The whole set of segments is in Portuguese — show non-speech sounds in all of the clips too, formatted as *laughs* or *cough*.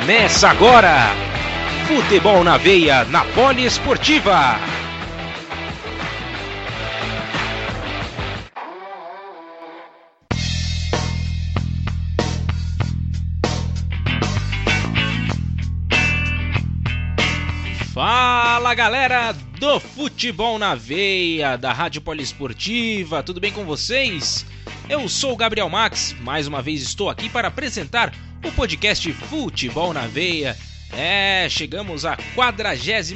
Começa agora! Futebol na veia, na Poliesportiva. Fala galera do Futebol na Veia, da Rádio Poliesportiva, tudo bem com vocês? Eu sou o Gabriel Max, mais uma vez estou aqui para apresentar o podcast Futebol na Veia. É, chegamos à 47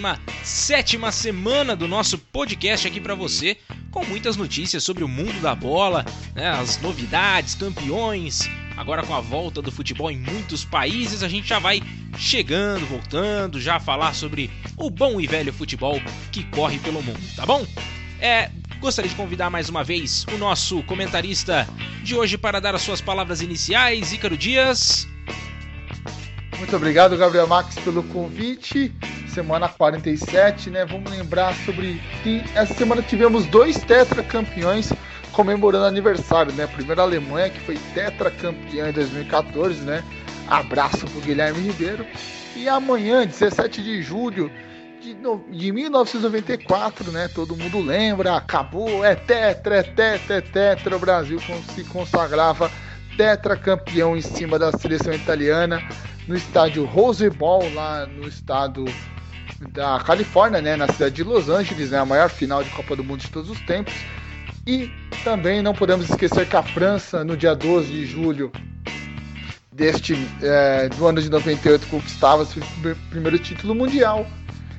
semana do nosso podcast aqui para você, com muitas notícias sobre o mundo da bola, né, as novidades, campeões. Agora com a volta do futebol em muitos países, a gente já vai chegando, voltando, já falar sobre o bom e velho futebol que corre pelo mundo, tá bom? É, gostaria de convidar mais uma vez o nosso comentarista de hoje para dar as suas palavras iniciais, Ícaro Dias. Muito obrigado, Gabriel Max, pelo convite. Semana 47, né? Vamos lembrar sobre. Essa semana tivemos dois tetracampeões comemorando aniversário, né? Primeiro a Alemanha, que foi tetracampeã em 2014, né? Abraço pro Guilherme Ribeiro. E amanhã, 17 de julho de, de 1994, né? Todo mundo lembra, acabou, é tetra, é tetra, é tetra. O Brasil se consagrava tetracampeão em cima da seleção italiana no estádio Rose Bowl, lá no estado da Califórnia, né, na cidade de Los Angeles, né, a maior final de Copa do Mundo de todos os tempos. E também não podemos esquecer que a França, no dia 12 de julho deste é, do ano de 98, conquistava seu primeiro título mundial.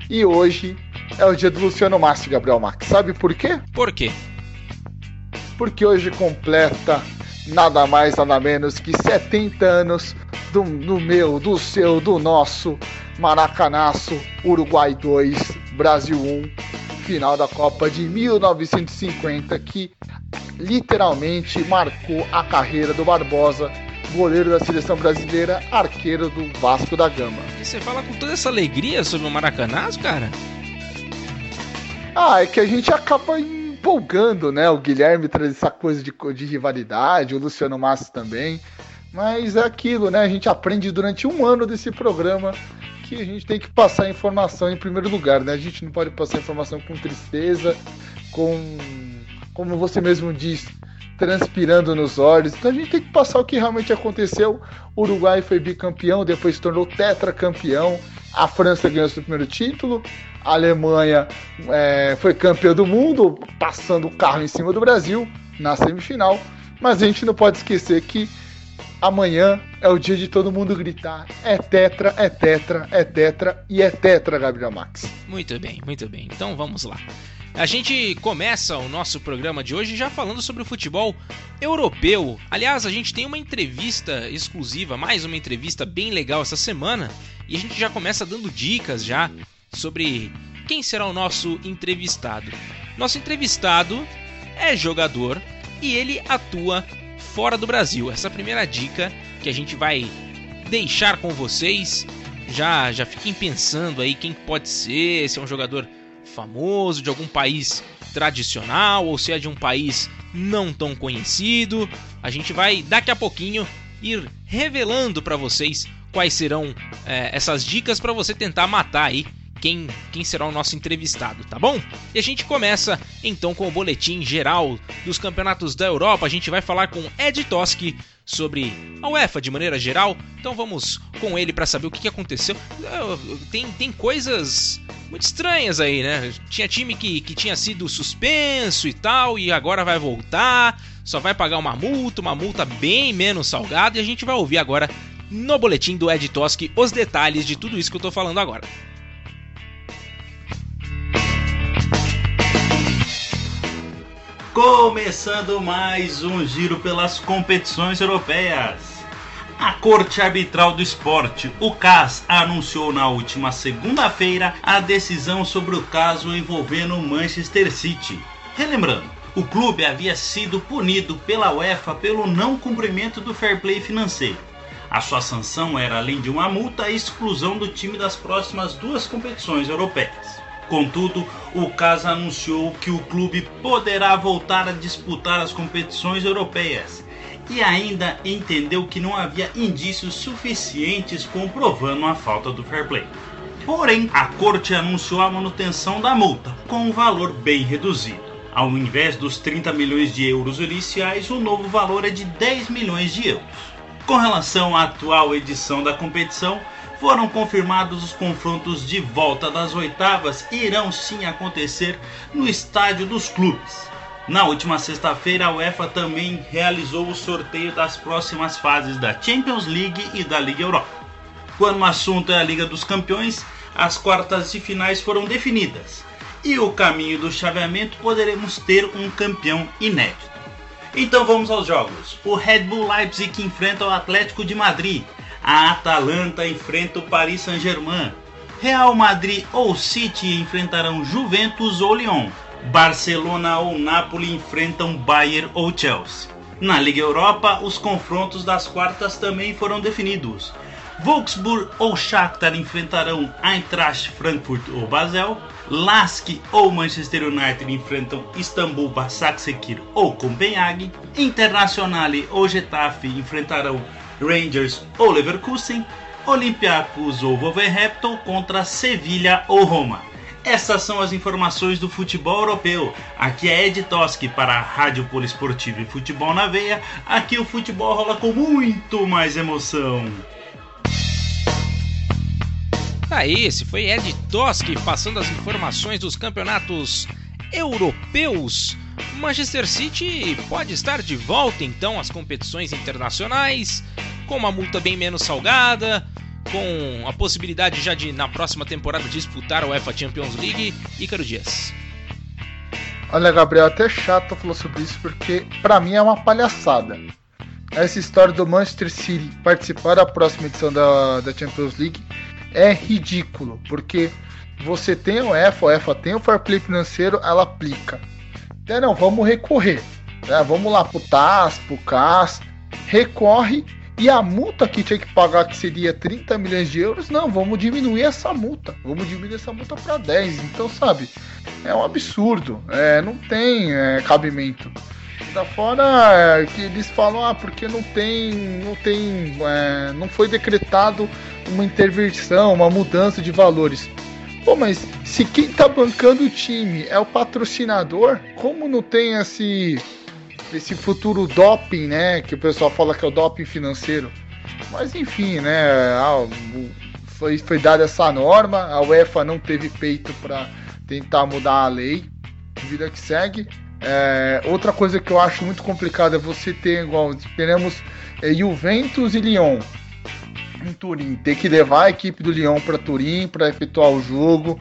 E hoje é o dia do Luciano Massi, Gabriel Max. Sabe por quê? Por quê? Porque hoje completa nada mais, nada menos que 70 anos do, do meu, do seu, do nosso Maracanaço, Uruguai 2, Brasil 1, final da Copa de 1950, que literalmente marcou a carreira do Barbosa, goleiro da seleção brasileira, arqueiro do Vasco da Gama. E você fala com toda essa alegria sobre o Maracanazo, cara? Ah, é que a gente acaba empolgando, né? O Guilherme traz essa coisa de, de rivalidade, o Luciano Massi também. Mas é aquilo, né? A gente aprende durante um ano desse programa que a gente tem que passar informação em primeiro lugar, né? A gente não pode passar informação com tristeza, com, como você mesmo diz, transpirando nos olhos. Então a gente tem que passar o que realmente aconteceu. O Uruguai foi bicampeão, depois se tornou tetracampeão. A França ganhou seu primeiro título. A Alemanha é, foi campeã do mundo, passando o carro em cima do Brasil na semifinal. Mas a gente não pode esquecer que amanhã é o dia de todo mundo gritar: é tetra, é tetra, é tetra e é tetra, Gabriel Max. Muito bem, muito bem. Então vamos lá. A gente começa o nosso programa de hoje já falando sobre o futebol europeu. Aliás, a gente tem uma entrevista exclusiva, mais uma entrevista bem legal essa semana, e a gente já começa dando dicas já sobre quem será o nosso entrevistado. Nosso entrevistado é jogador e ele atua fora do Brasil. Essa é a primeira dica que a gente vai deixar com vocês. Já já fiquem pensando aí quem pode ser, se é um jogador famoso de algum país tradicional ou se é de um país não tão conhecido. A gente vai daqui a pouquinho ir revelando para vocês quais serão é, essas dicas para você tentar matar aí quem, quem será o nosso entrevistado, tá bom? E a gente começa então com o boletim geral dos campeonatos da Europa. A gente vai falar com Ed Toski sobre a UEFA de maneira geral. Então vamos com ele para saber o que, aconteceu. Tem, tem coisas muito estranhas aí, né? Tinha time que, que tinha sido suspenso e tal, e agora vai voltar. Só vai pagar uma multa, uma multa bem menos salgada. E a gente vai ouvir agora no boletim do Ed Toski os detalhes de tudo isso que eu tô falando agora. Começando mais um giro pelas competições europeias. A Corte Arbitral do Esporte, o CAS, anunciou na última segunda-feira a decisão sobre o caso envolvendo o Manchester City. Relembrando, o clube havia sido punido pela UEFA pelo não cumprimento do fair play financeiro. A sua sanção era, além de uma multa, a exclusão do time das próximas duas competições europeias. Contudo, o CAS anunciou que o clube poderá voltar a disputar as competições europeias e ainda entendeu que não havia indícios suficientes comprovando a falta do fair play. Porém, a corte anunciou a manutenção da multa, com um valor bem reduzido. Ao invés dos 30 milhões de euros iniciais, o novo valor é de 10 milhões de euros. Com relação à atual edição da competição, foram confirmados os confrontos de volta das oitavas e irão sim acontecer no estádio dos clubes. Na última sexta-feira, a UEFA também realizou o sorteio das próximas fases da Champions League e da Liga Europa. Quando o assunto é a Liga dos Campeões, as quartas de finais foram definidas e o caminho do chaveamento poderemos ter um campeão inédito. Então vamos aos jogos. O Red Bull Leipzig enfrenta o Atlético de Madrid. A Atalanta enfrenta o Paris Saint-Germain. Real Madrid ou City enfrentarão Juventus ou Lyon. Barcelona ou Napoli enfrentam Bayern ou Chelsea. Na Liga Europa, os confrontos das quartas também foram definidos. Wolfsburg ou Shakhtar enfrentarão Eintracht Frankfurt ou Basel. Lask ou Manchester United enfrentam Istambul, Başakşehir ou Copenhague. Internazionale ou Getafe enfrentarão Rangers ou Leverkusen. Olympiacos ou Wolverhampton contra Sevilha ou Roma. Essas são as informações do futebol europeu. Aqui é Ed Toski para a Rádio Poliesportiva e Futebol na Veia. Aqui o futebol rola com muito mais emoção. Aí, esse foi Ed Toski passando as informações dos campeonatos europeus. Manchester City pode estar de volta então às competições internacionais, com uma multa bem menos salgada, com a possibilidade já de na próxima temporada disputar a UEFA Champions League. Ícaro Dias. Olha, Gabriel, até chato falar sobre isso porque para mim é uma palhaçada. Essa história do Manchester City participar da próxima edição da, da Champions League é ridículo, porque você tem o EFA, o EFA tem o fair play financeiro, ela aplica. É, não, vamos recorrer. Né? Vamos lá pro TAS, pro CAS, recorre e a multa que tinha que pagar, que seria 30 milhões de euros, não, vamos diminuir essa multa. Vamos diminuir essa multa para 10. Então, sabe, é um absurdo. É, não tem é, cabimento. Da fora é, que eles falam, ah, porque não tem, não tem, é, não foi decretado uma intervenção, uma mudança de valores. Pô, mas se quem tá bancando o time é o patrocinador, como não tem esse esse futuro doping, né, que o pessoal fala que é o doping financeiro? Mas enfim, né, foi, foi dada essa norma, a UEFA não teve peito para tentar mudar a lei, vida que segue. É, outra coisa que eu acho muito complicada é você ter igual teremos é, Juventus e Lyon em Turim, ter que levar a equipe do Lyon para Turim para efetuar o jogo.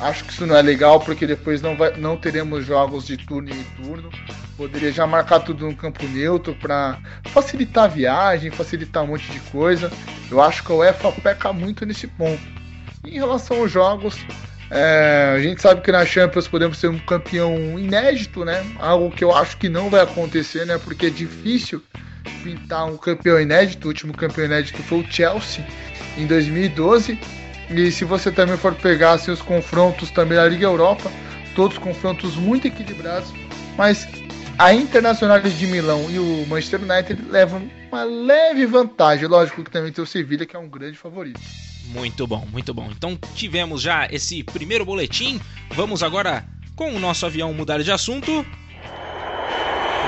Acho que isso não é legal porque depois não, vai, não teremos jogos de turno em turno. Poderia já marcar tudo no campo neutro para facilitar a viagem, facilitar um monte de coisa. Eu acho que a UEFA peca muito nesse ponto. Em relação aos jogos, é, a gente sabe que na Champions podemos ser um campeão inédito, né? Algo que eu acho que não vai acontecer, né? Porque é difícil pintar um campeão inédito. O último campeão inédito foi o Chelsea em 2012. E se você também for pegar assim, os confrontos também da Liga Europa, todos confrontos muito equilibrados, mas a Internacional de Milão e o Manchester United levam uma leve vantagem. Lógico que também tem o Sevilla, que é um grande favorito. Muito bom, muito bom. Então tivemos já esse primeiro boletim. Vamos agora com o nosso avião mudar de assunto.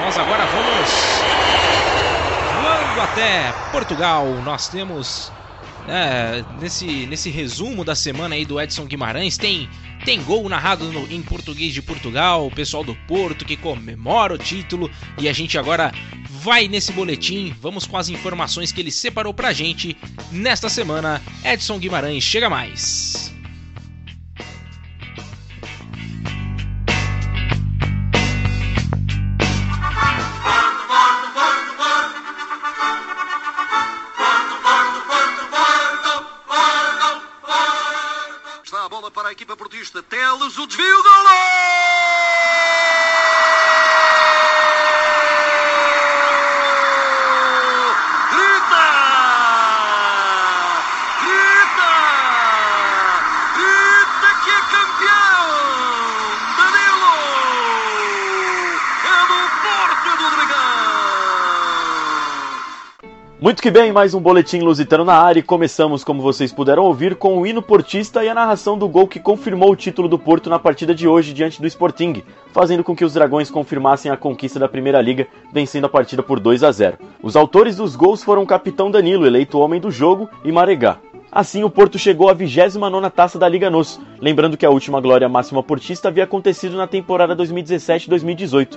Nós agora vamos voando até Portugal. Nós temos é, nesse, nesse resumo da semana aí do Edson Guimarães, tem, tem gol narrado no, em português de Portugal, o pessoal do Porto que comemora o título e a gente agora vai nesse boletim, vamos com as informações que ele separou pra gente nesta semana. Edson Guimarães, chega mais. Muito que bem, mais um boletim lusitano na área e começamos, como vocês puderam ouvir, com o hino portista e a narração do gol que confirmou o título do Porto na partida de hoje diante do Sporting, fazendo com que os Dragões confirmassem a conquista da Primeira Liga, vencendo a partida por 2 a 0. Os autores dos gols foram o capitão Danilo, eleito homem do jogo, e Maregá. Assim, o Porto chegou à 29ª taça da Liga NOS, lembrando que a última glória máxima portista havia acontecido na temporada 2017-2018.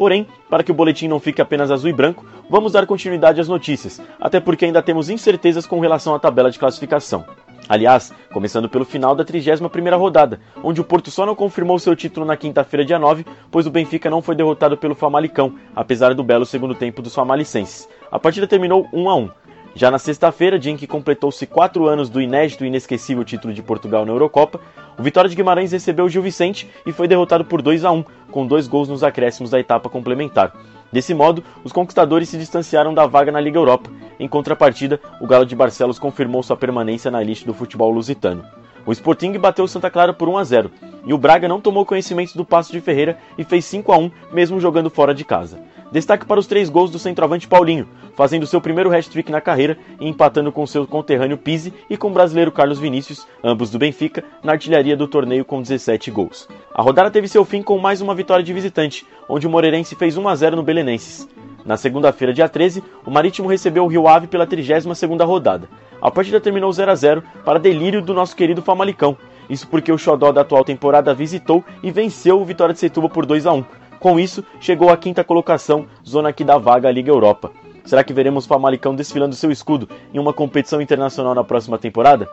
Porém, para que o boletim não fique apenas azul e branco, vamos dar continuidade às notícias, até porque ainda temos incertezas com relação à tabela de classificação. Aliás, começando pelo final da 31ª rodada, onde o Porto só não confirmou seu título na quinta-feira, dia 9, pois o Benfica não foi derrotado pelo Famalicão, apesar do belo segundo tempo dos famalicenses. A partida terminou 1 a 1. Já na sexta-feira, dia em que completou-se quatro anos do inédito e inesquecível título de Portugal na Eurocopa, o Vitória de Guimarães recebeu o Gil Vicente e foi derrotado por 2 a 1, com dois gols nos acréscimos da etapa complementar. Desse modo, os conquistadores se distanciaram da vaga na Liga Europa. Em contrapartida, o Galo de Barcelos confirmou sua permanência na lista do futebol lusitano. O Sporting bateu o Santa Clara por 1 a 0 e o Braga não tomou conhecimento do passo de Ferreira e fez 5 a 1 mesmo jogando fora de casa. Destaque para os três gols do centroavante Paulinho, fazendo seu primeiro hat-trick na carreira e empatando com seu conterrâneo Pise e com o brasileiro Carlos Vinícius, ambos do Benfica, na artilharia do torneio com 17 gols. A rodada teve seu fim com mais uma vitória de visitante, onde o Moreirense fez 1 a 0 no Belenenses. Na segunda-feira, dia 13, o Marítimo recebeu o Rio Ave pela 32ª rodada. A partida terminou 0 a 0 para delírio do nosso querido Famalicão. Isso porque o xodó da atual temporada visitou e venceu o Vitória de Setúbal por 2 a 1 com isso, chegou à quinta colocação, zona que dá vaga à Liga Europa. Será que veremos o Famalicão desfilando seu escudo em uma competição internacional na próxima temporada?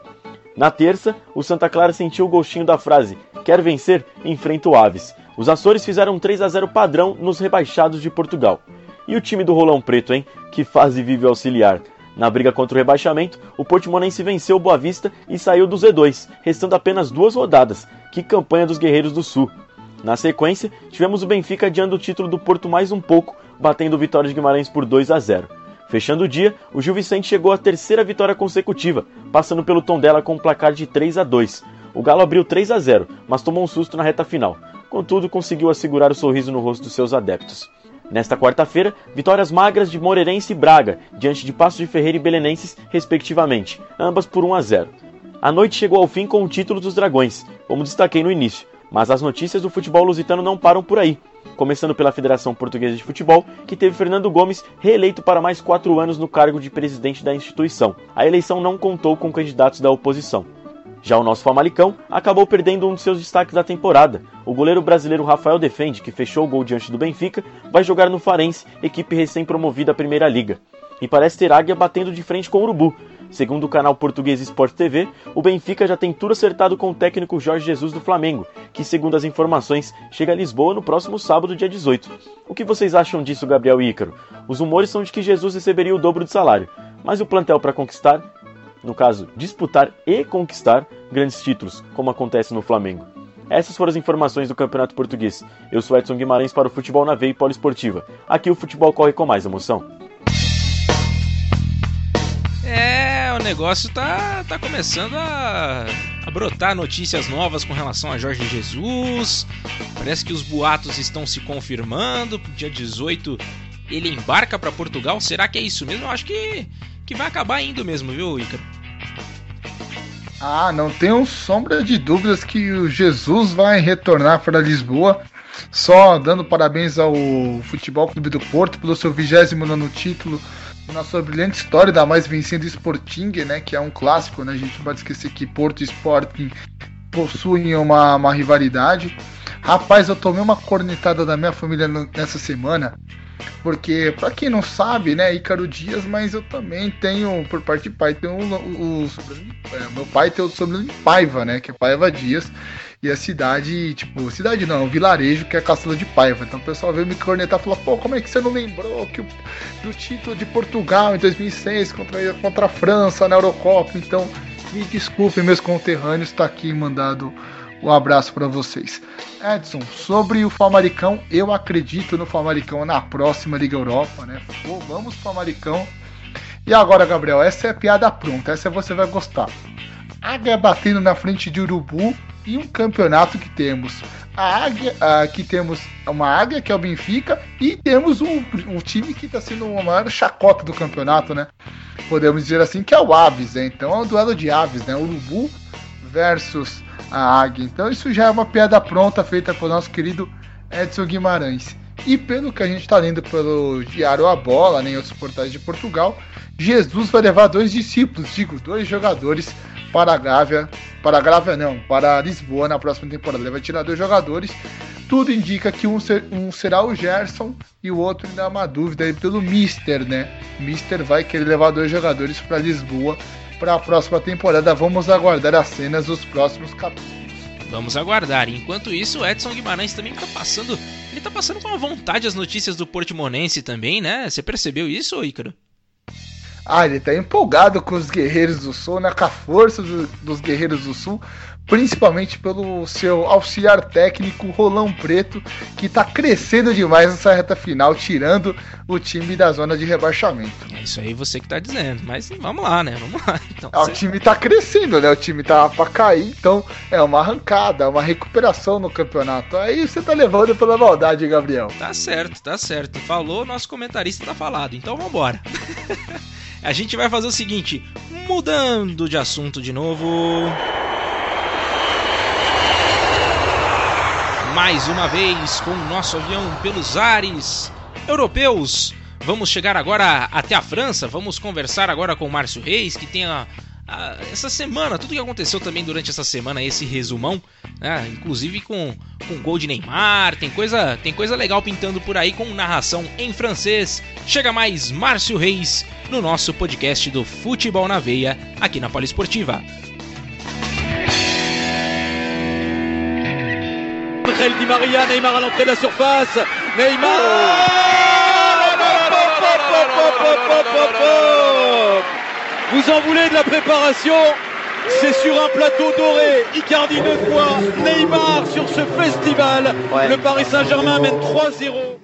Na terça, o Santa Clara sentiu o gostinho da frase: quer vencer? Enfrenta o Aves. Os Açores fizeram 3 a 0 padrão nos rebaixados de Portugal. E o time do Rolão Preto, hein? Que fase vive o auxiliar. Na briga contra o rebaixamento, o Portimonense venceu o Boa Vista e saiu do Z2, restando apenas duas rodadas. Que campanha dos Guerreiros do Sul! Na sequência, tivemos o Benfica adiando o título do Porto mais um pouco, batendo o Vitória de Guimarães por 2 a 0. Fechando o dia, o Gil Vicente chegou à terceira vitória consecutiva, passando pelo Tondela com um placar de 3 a 2. O Galo abriu 3 a 0, mas tomou um susto na reta final. Contudo, conseguiu assegurar o sorriso no rosto dos seus adeptos. Nesta quarta-feira, vitórias magras de Moreirense e Braga, diante de Passo de Ferreira e Belenenses, respectivamente, ambas por 1 a 0. A noite chegou ao fim com o título dos Dragões, como destaquei no início. Mas as notícias do futebol lusitano não param por aí. Começando pela Federação Portuguesa de Futebol, que teve Fernando Gomes reeleito para mais quatro anos no cargo de presidente da instituição. A eleição não contou com candidatos da oposição. Já o nosso Famalicão acabou perdendo um de seus destaques da temporada. O goleiro brasileiro Rafael Defende, que fechou o gol diante do Benfica, vai jogar no Farense, equipe recém-promovida à Primeira Liga. E parece ter Águia batendo de frente com o Urubu, Segundo o canal português Sport TV, o Benfica já tem tudo acertado com o técnico Jorge Jesus do Flamengo, que, segundo as informações, chega a Lisboa no próximo sábado, dia 18. O que vocês acham disso, Gabriel e Ícaro? Os rumores são de que Jesus receberia o dobro de salário, mas o plantel para conquistar, no caso, disputar e conquistar grandes títulos, como acontece no Flamengo. Essas foram as informações do Campeonato Português. Eu sou Edson Guimarães para o Futebol na Veia e Poliesportiva. Aqui o futebol corre com mais emoção. É, o negócio tá, tá começando a, a brotar notícias novas com relação a Jorge Jesus. Parece que os boatos estão se confirmando. Dia 18 ele embarca para Portugal. Será que é isso mesmo? Eu acho que, que vai acabar indo mesmo, viu, Ícaro? Ah, não tenho sombra de dúvidas que o Jesus vai retornar para Lisboa. Só dando parabéns ao Futebol Clube do Porto pelo seu 29 título na sua brilhante história da mais vencendo Sporting, né, que é um clássico, né, a gente não pode esquecer que Porto e Sporting possuem uma, uma rivalidade. Rapaz, eu tomei uma cornetada da minha família nessa semana, porque, para quem não sabe, né, Ícaro Dias, mas eu também tenho, por parte de pai, tenho o, o, o é, meu pai tem o sobrenome Paiva, né, que é Paiva Dias, e a cidade, tipo, cidade não, um vilarejo que é Castelo de Paiva. Então o pessoal veio me cornetar e falou: pô, como é que você não lembrou que o, do título de Portugal em 2006 contra, contra a França na Eurocopa? Então, me desculpem, meus conterrâneos, está aqui mandado um abraço para vocês. Edson, sobre o Famaricão, eu acredito no Famaricão na próxima Liga Europa, né? Pô, vamos Famaricão. E agora, Gabriel, essa é a piada pronta, essa você vai gostar. Águia batendo na frente de Urubu e um campeonato que temos a águia, que temos uma águia que é o Benfica e temos um, um time que está sendo uma maior chacota do campeonato, né? podemos dizer assim, que é o Aves, né? Então é um duelo de aves, né? Urubu versus a Águia. Então isso já é uma piada pronta feita pelo nosso querido Edson Guimarães. E pelo que a gente está lendo pelo Diário A Bola, nem né, outros portais de Portugal, Jesus vai levar dois discípulos, digo, dois jogadores para a Gávea, para a Gávea não, para Lisboa na próxima temporada. Ele vai tirar dois jogadores. Tudo indica que um, ser, um será o Gerson e o outro ainda é uma dúvida aí pelo Mister, né? Mister vai querer levar dois jogadores para Lisboa para a próxima temporada. Vamos aguardar as cenas dos próximos capítulos. Vamos aguardar. Enquanto isso, o Edson Guimarães também está passando. Ele tá passando com a vontade as notícias do Portimonense também, né? Você percebeu isso, Ícaro? Ah, ele tá empolgado com os Guerreiros do Sul, né? Com a força do, dos Guerreiros do Sul, principalmente pelo seu auxiliar técnico Rolão Preto, que tá crescendo demais nessa reta final, tirando o time da zona de rebaixamento. É isso aí você que tá dizendo, mas vamos lá, né? Vamos lá. *laughs* Então, é, o time tá crescendo, né? O time tá pra cair, então é uma arrancada, uma recuperação no campeonato. Aí você tá levando pela maldade, Gabriel. Tá certo, tá certo. Falou, nosso comentarista tá falado. Então vambora. *laughs* A gente vai fazer o seguinte, mudando de assunto de novo. Mais uma vez com o nosso avião pelos ares europeus. Vamos chegar agora até a França. Vamos conversar agora com o Márcio Reis, que tem a, a, essa semana, tudo que aconteceu também durante essa semana, esse resumão, né? inclusive com, com gol de Neymar, tem coisa, tem coisa legal pintando por aí com narração em francês. Chega mais Márcio Reis no nosso podcast do Futebol na Veia, aqui na Poliesportiva. Di Maria, Neymar à l'entrée de la surface, Neymar Vous en voulez de la préparation C'est sur un plateau doré, Icardi deux fois, Neymar sur ce festival. Ouais. Le Paris Saint-Germain mène 3-0.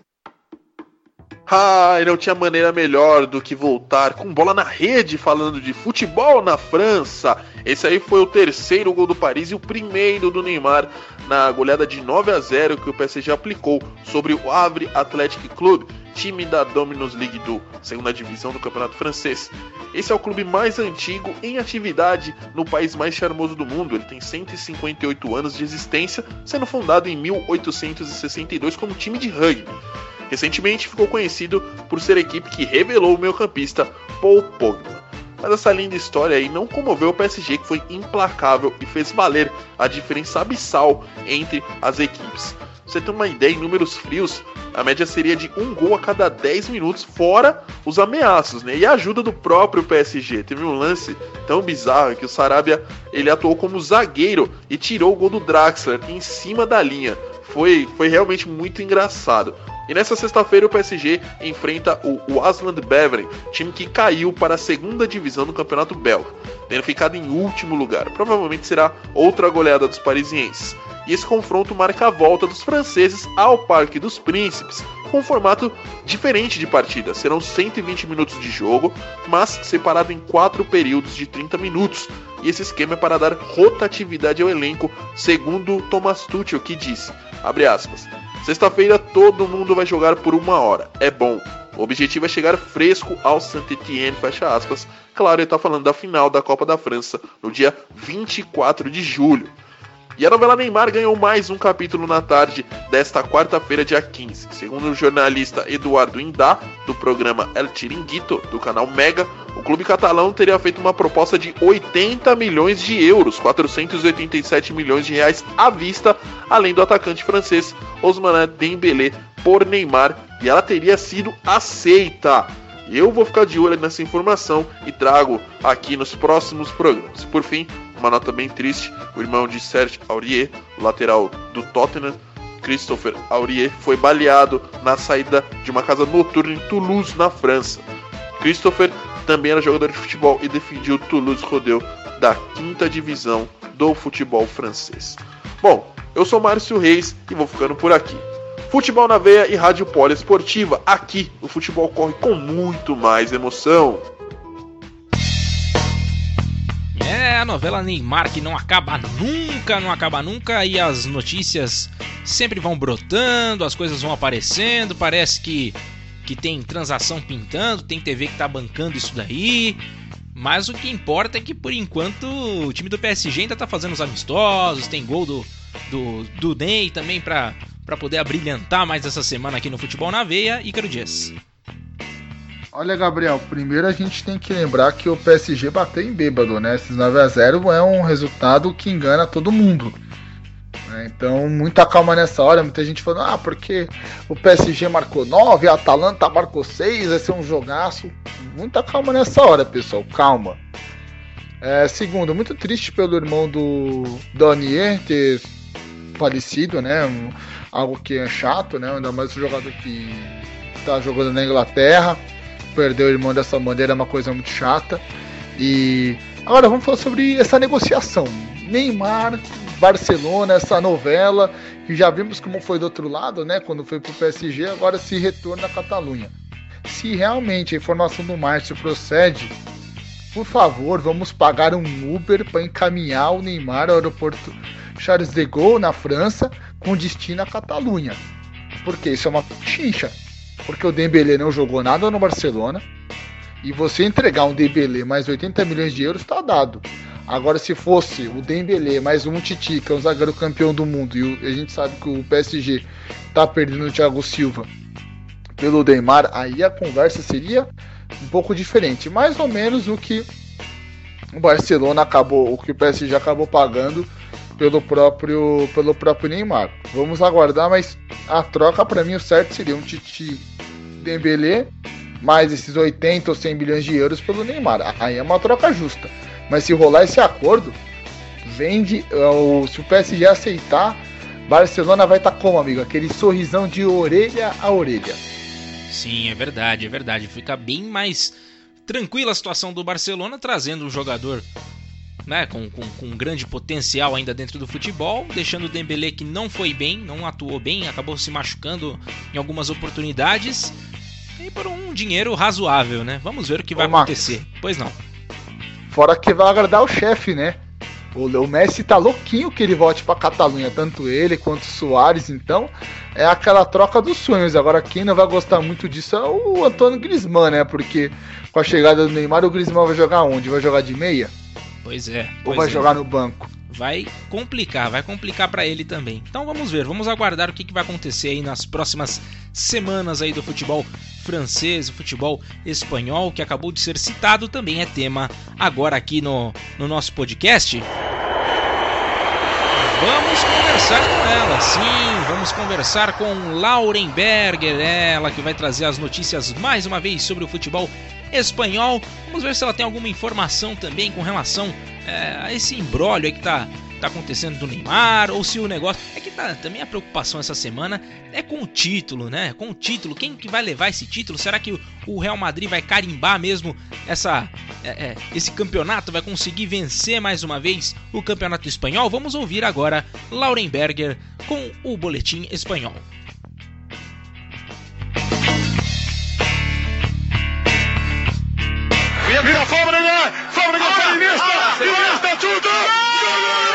Ah, e não tinha maneira melhor do que voltar com bola na rede falando de futebol na França. Esse aí foi o terceiro gol do Paris e o primeiro do Neymar na goleada de 9 a 0 que o PSG aplicou sobre o Havre Athletic Club, time da Dominus League do segunda divisão do Campeonato Francês. Esse é o clube mais antigo em atividade no país mais charmoso do mundo. Ele tem 158 anos de existência, sendo fundado em 1862 como time de rugby. Recentemente ficou conhecido por ser a equipe que revelou o meio-campista Paul Pogba. Mas essa linda história aí não comoveu o PSG, que foi implacável e fez valer a diferença abissal entre as equipes. Você tem uma ideia, em números frios, a média seria de um gol a cada 10 minutos, fora os ameaços, né? E a ajuda do próprio PSG. Teve um lance tão bizarro que o Sarabia ele atuou como zagueiro e tirou o gol do Draxler em cima da linha. Foi, foi realmente muito engraçado. E nessa sexta-feira o PSG enfrenta o Wasland Beveren, time que caiu para a segunda divisão do Campeonato Belga, tendo ficado em último lugar. Provavelmente será outra goleada dos parisienses. E esse confronto marca a volta dos franceses ao Parque dos Príncipes, com um formato diferente de partida. Serão 120 minutos de jogo, mas separado em quatro períodos de 30 minutos. E esse esquema é para dar rotatividade ao elenco, segundo Thomas Tuchel, que disse, aspas, Sexta-feira todo mundo vai jogar por uma hora. É bom. O objetivo é chegar fresco ao Saint-Étienne, fecha aspas. Claro, ele está falando da final da Copa da França no dia 24 de julho. E a novela Neymar ganhou mais um capítulo na tarde desta quarta-feira, dia 15. Segundo o jornalista Eduardo Indá, do programa El Chiringuito, do canal Mega, o clube catalão teria feito uma proposta de 80 milhões de euros, 487 milhões de reais à vista, além do atacante francês Osman Dembélé por Neymar, e ela teria sido aceita. Eu vou ficar de olho nessa informação e trago aqui nos próximos programas. Por fim, uma nota bem triste: o irmão de Serge Aurier, lateral do Tottenham, Christopher Aurier, foi baleado na saída de uma casa noturna em Toulouse, na França. Christopher também era jogador de futebol e defendia o Toulouse Rodeu da quinta divisão do futebol francês. Bom, eu sou Márcio Reis e vou ficando por aqui. Futebol na veia e Rádio Poliesportiva. Aqui o futebol corre com muito mais emoção. É a novela Neymar que não acaba nunca, não acaba nunca e as notícias sempre vão brotando, as coisas vão aparecendo, parece que que tem transação pintando, tem TV que tá bancando isso daí. Mas o que importa é que por enquanto o time do PSG ainda tá fazendo os amistosos, tem gol do, do, do Ney também pra, pra poder abrilhantar mais essa semana aqui no Futebol na Veia. Ícaro Dias. Olha, Gabriel, primeiro a gente tem que lembrar que o PSG bateu em bêbado, né? Esses 9 a 0 é um resultado que engana todo mundo. né? Então, muita calma nessa hora. Muita gente falando, ah, porque o PSG marcou 9, a Atalanta marcou 6, vai ser um jogaço. Muita calma nessa hora, pessoal, calma. É, segundo, muito triste pelo irmão do Danier ter falecido, né? Um- algo que é chato, né? Ainda mais o jogador que tá jogando na Inglaterra. Perder o irmão dessa maneira é uma coisa muito chata. E agora vamos falar sobre essa negociação. Neymar, Barcelona, essa novela, que já vimos como foi do outro lado, né? Quando foi pro PSG, agora se retorna à Catalunha. Se realmente a informação do Márcio procede, por favor, vamos pagar um Uber para encaminhar o Neymar ao aeroporto Charles de Gaulle, na França, com destino à Catalunha. Porque isso é uma chincha. Porque o Dembélé não jogou nada no Barcelona. E você entregar um Dembélé mais 80 milhões de euros está dado. Agora, se fosse o Dembélé mais um Titi, que é um zagueiro campeão do mundo, e a gente sabe que o PSG tá perdendo o Thiago Silva pelo Neymar, aí a conversa seria um pouco diferente. Mais ou menos o que o Barcelona acabou, o que o PSG acabou pagando pelo próprio, pelo próprio Neymar. Vamos aguardar, mas a troca para mim o certo seria um Titi Dembélé mais esses 80 ou 100 milhões de euros pelo Neymar. Aí é uma troca justa. Mas se rolar esse acordo, vende, é, o- se o PSG aceitar, Barcelona vai estar como, amigo? Aquele sorrisão de orelha a orelha. Sim, é verdade, é verdade. Fica bem mais tranquila a situação do Barcelona, trazendo um jogador né, com, com, com um grande potencial ainda dentro do futebol, deixando o Dembélé que não foi bem, não atuou bem, acabou se machucando em algumas oportunidades. E por um dinheiro razoável, né? Vamos ver o que vai Ô, Max. acontecer. Pois não. Fora que vai agradar o chefe, né? O o Messi tá louquinho que ele volte pra Catalunha, tanto ele quanto o Soares, então é aquela troca dos sonhos. Agora quem não vai gostar muito disso é o Antônio Griezmann, né? Porque com a chegada do Neymar, o Griezmann vai jogar onde? Vai jogar de meia? Pois é. Ou pois vai é. jogar no banco? vai complicar, vai complicar para ele também. Então vamos ver, vamos aguardar o que, que vai acontecer aí nas próximas semanas aí do futebol francês, o futebol espanhol, que acabou de ser citado, também é tema agora aqui no, no nosso podcast. Vamos conversar com ela, sim, vamos conversar com Lauren Berger, ela que vai trazer as notícias mais uma vez sobre o futebol espanhol. Vamos ver se ela tem alguma informação também com relação é, a esse imbróglio aí que tá, tá acontecendo do Neymar, ou se o negócio. É que tá, também a preocupação essa semana é com o título, né? Com o título. Quem que vai levar esse título? Será que o, Real Madrid vai carimbar mesmo essa, é, é, esse campeonato? Vai conseguir vencer mais uma vez o campeonato espanhol? Vamos ouvir agora Lauren Berger com o Boletim Espanhol. Mira Fábregas, Fábregas para Iniesta, Iniesta chuta.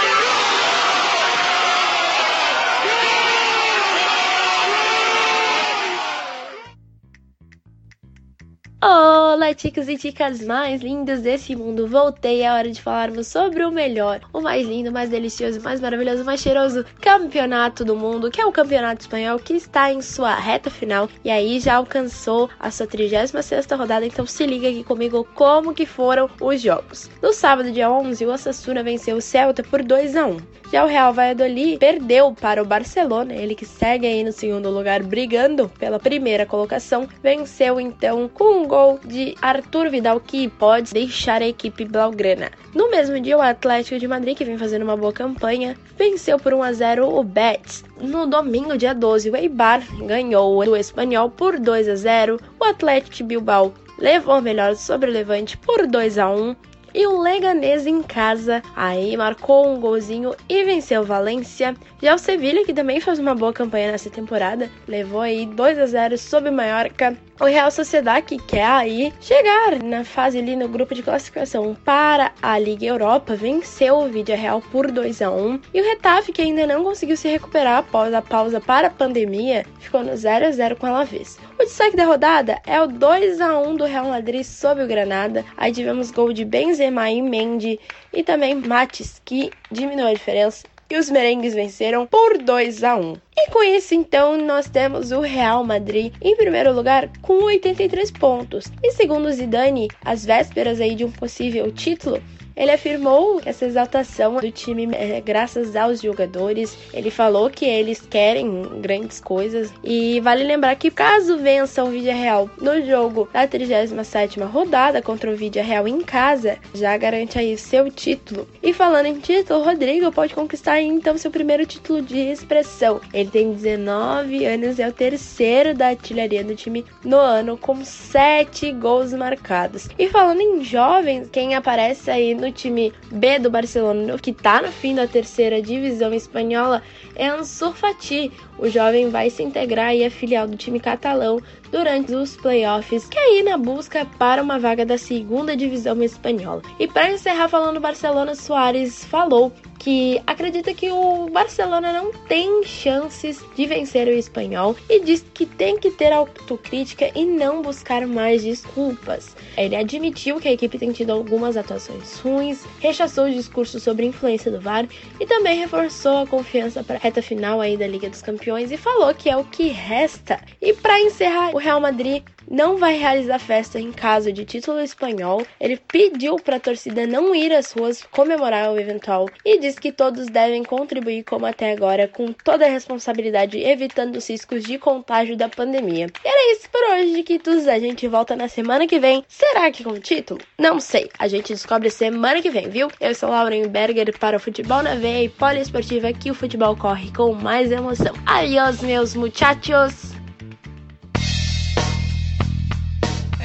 Olá, chicos e chicas mais lindos desse mundo. Voltei, é hora de falarmos sobre o melhor, o mais lindo, mais delicioso, mais maravilhoso, mais cheiroso campeonato do mundo, que é o Campeonato Espanhol, que está em sua reta final e aí já alcançou a sua 36ª rodada, então se liga aqui comigo como que foram os jogos. No sábado, dia 11, o Osasuna venceu o Celta por 2 a 1. Já o Real Valladolid perdeu para o Barcelona, ele que segue aí no segundo lugar brigando pela primeira colocação, venceu então com um gol de Arthur Vidal que pode deixar a equipe blaugrana. No mesmo dia, o Atlético de Madrid, que vem fazendo uma boa campanha, venceu por 1 a 0 o Betis. No domingo, dia 12, o Eibar ganhou o Espanhol por 2 a 0. O Atlético de Bilbao levou melhor sobre o Levante por 2 a 1. E o Leganés em casa, aí marcou um golzinho e venceu o Valência. Já o Sevilha, que também faz uma boa campanha nessa temporada, levou aí 2 a 0 sobre o Mallorca. O Real Sociedade que quer aí chegar na fase ali no grupo de classificação para a Liga Europa, venceu o Vídeo Real por 2 a 1 e o Retafe que ainda não conseguiu se recuperar após a pausa para a pandemia, ficou no 0 a 0 com a Alavés. O destaque da rodada é o 2 a 1 do Real Madrid sobre o Granada. Aí tivemos gol de Benzema e Mendy e também Mates que diminuiu a diferença e os merengues venceram por 2 a 1. E com isso, então, nós temos o Real Madrid em primeiro lugar com 83 pontos. E segundo Zidane, às vésperas aí de um possível título, ele afirmou essa exaltação do time é graças aos jogadores. Ele falou que eles querem grandes coisas. E vale lembrar que caso vença o Vídeo Real no jogo da 37 rodada contra o Vídeo Real em casa, já garante aí seu título. E falando em título, Rodrigo pode conquistar então seu primeiro título de expressão. Ele tem 19 anos e é o terceiro da artilharia do time no ano, com 7 gols marcados. E falando em jovens, quem aparece aí no time B do Barcelona, que está no fim da terceira divisão espanhola, é Ansu Fati. O jovem vai se integrar e é filial do time catalão durante os playoffs, que é aí na busca para uma vaga da segunda divisão espanhola. E para encerrar falando Barcelona, Soares falou que acredita que o Barcelona não tem chances de vencer o espanhol e diz que tem que ter autocrítica e não buscar mais desculpas. Ele admitiu que a equipe tem tido algumas atuações ruins, rechaçou o discurso sobre a influência do VAR e também reforçou a confiança para a reta final aí da Liga dos Campeões e falou que é o que resta. E para encerrar, o Real Madrid não vai realizar festa em caso de título espanhol. Ele pediu para a torcida não ir às ruas comemorar o eventual e diz que todos devem contribuir como até agora com toda a responsabilidade, evitando os riscos de contágio da pandemia. E era isso por hoje, Kitos. A gente volta na semana que vem. Será que com título? Não sei. A gente descobre semana que vem, viu? Eu sou Lauren Berger para o Futebol na Veia e Poliesportiva que o futebol corre com mais emoção. Adiós, meus muchachos!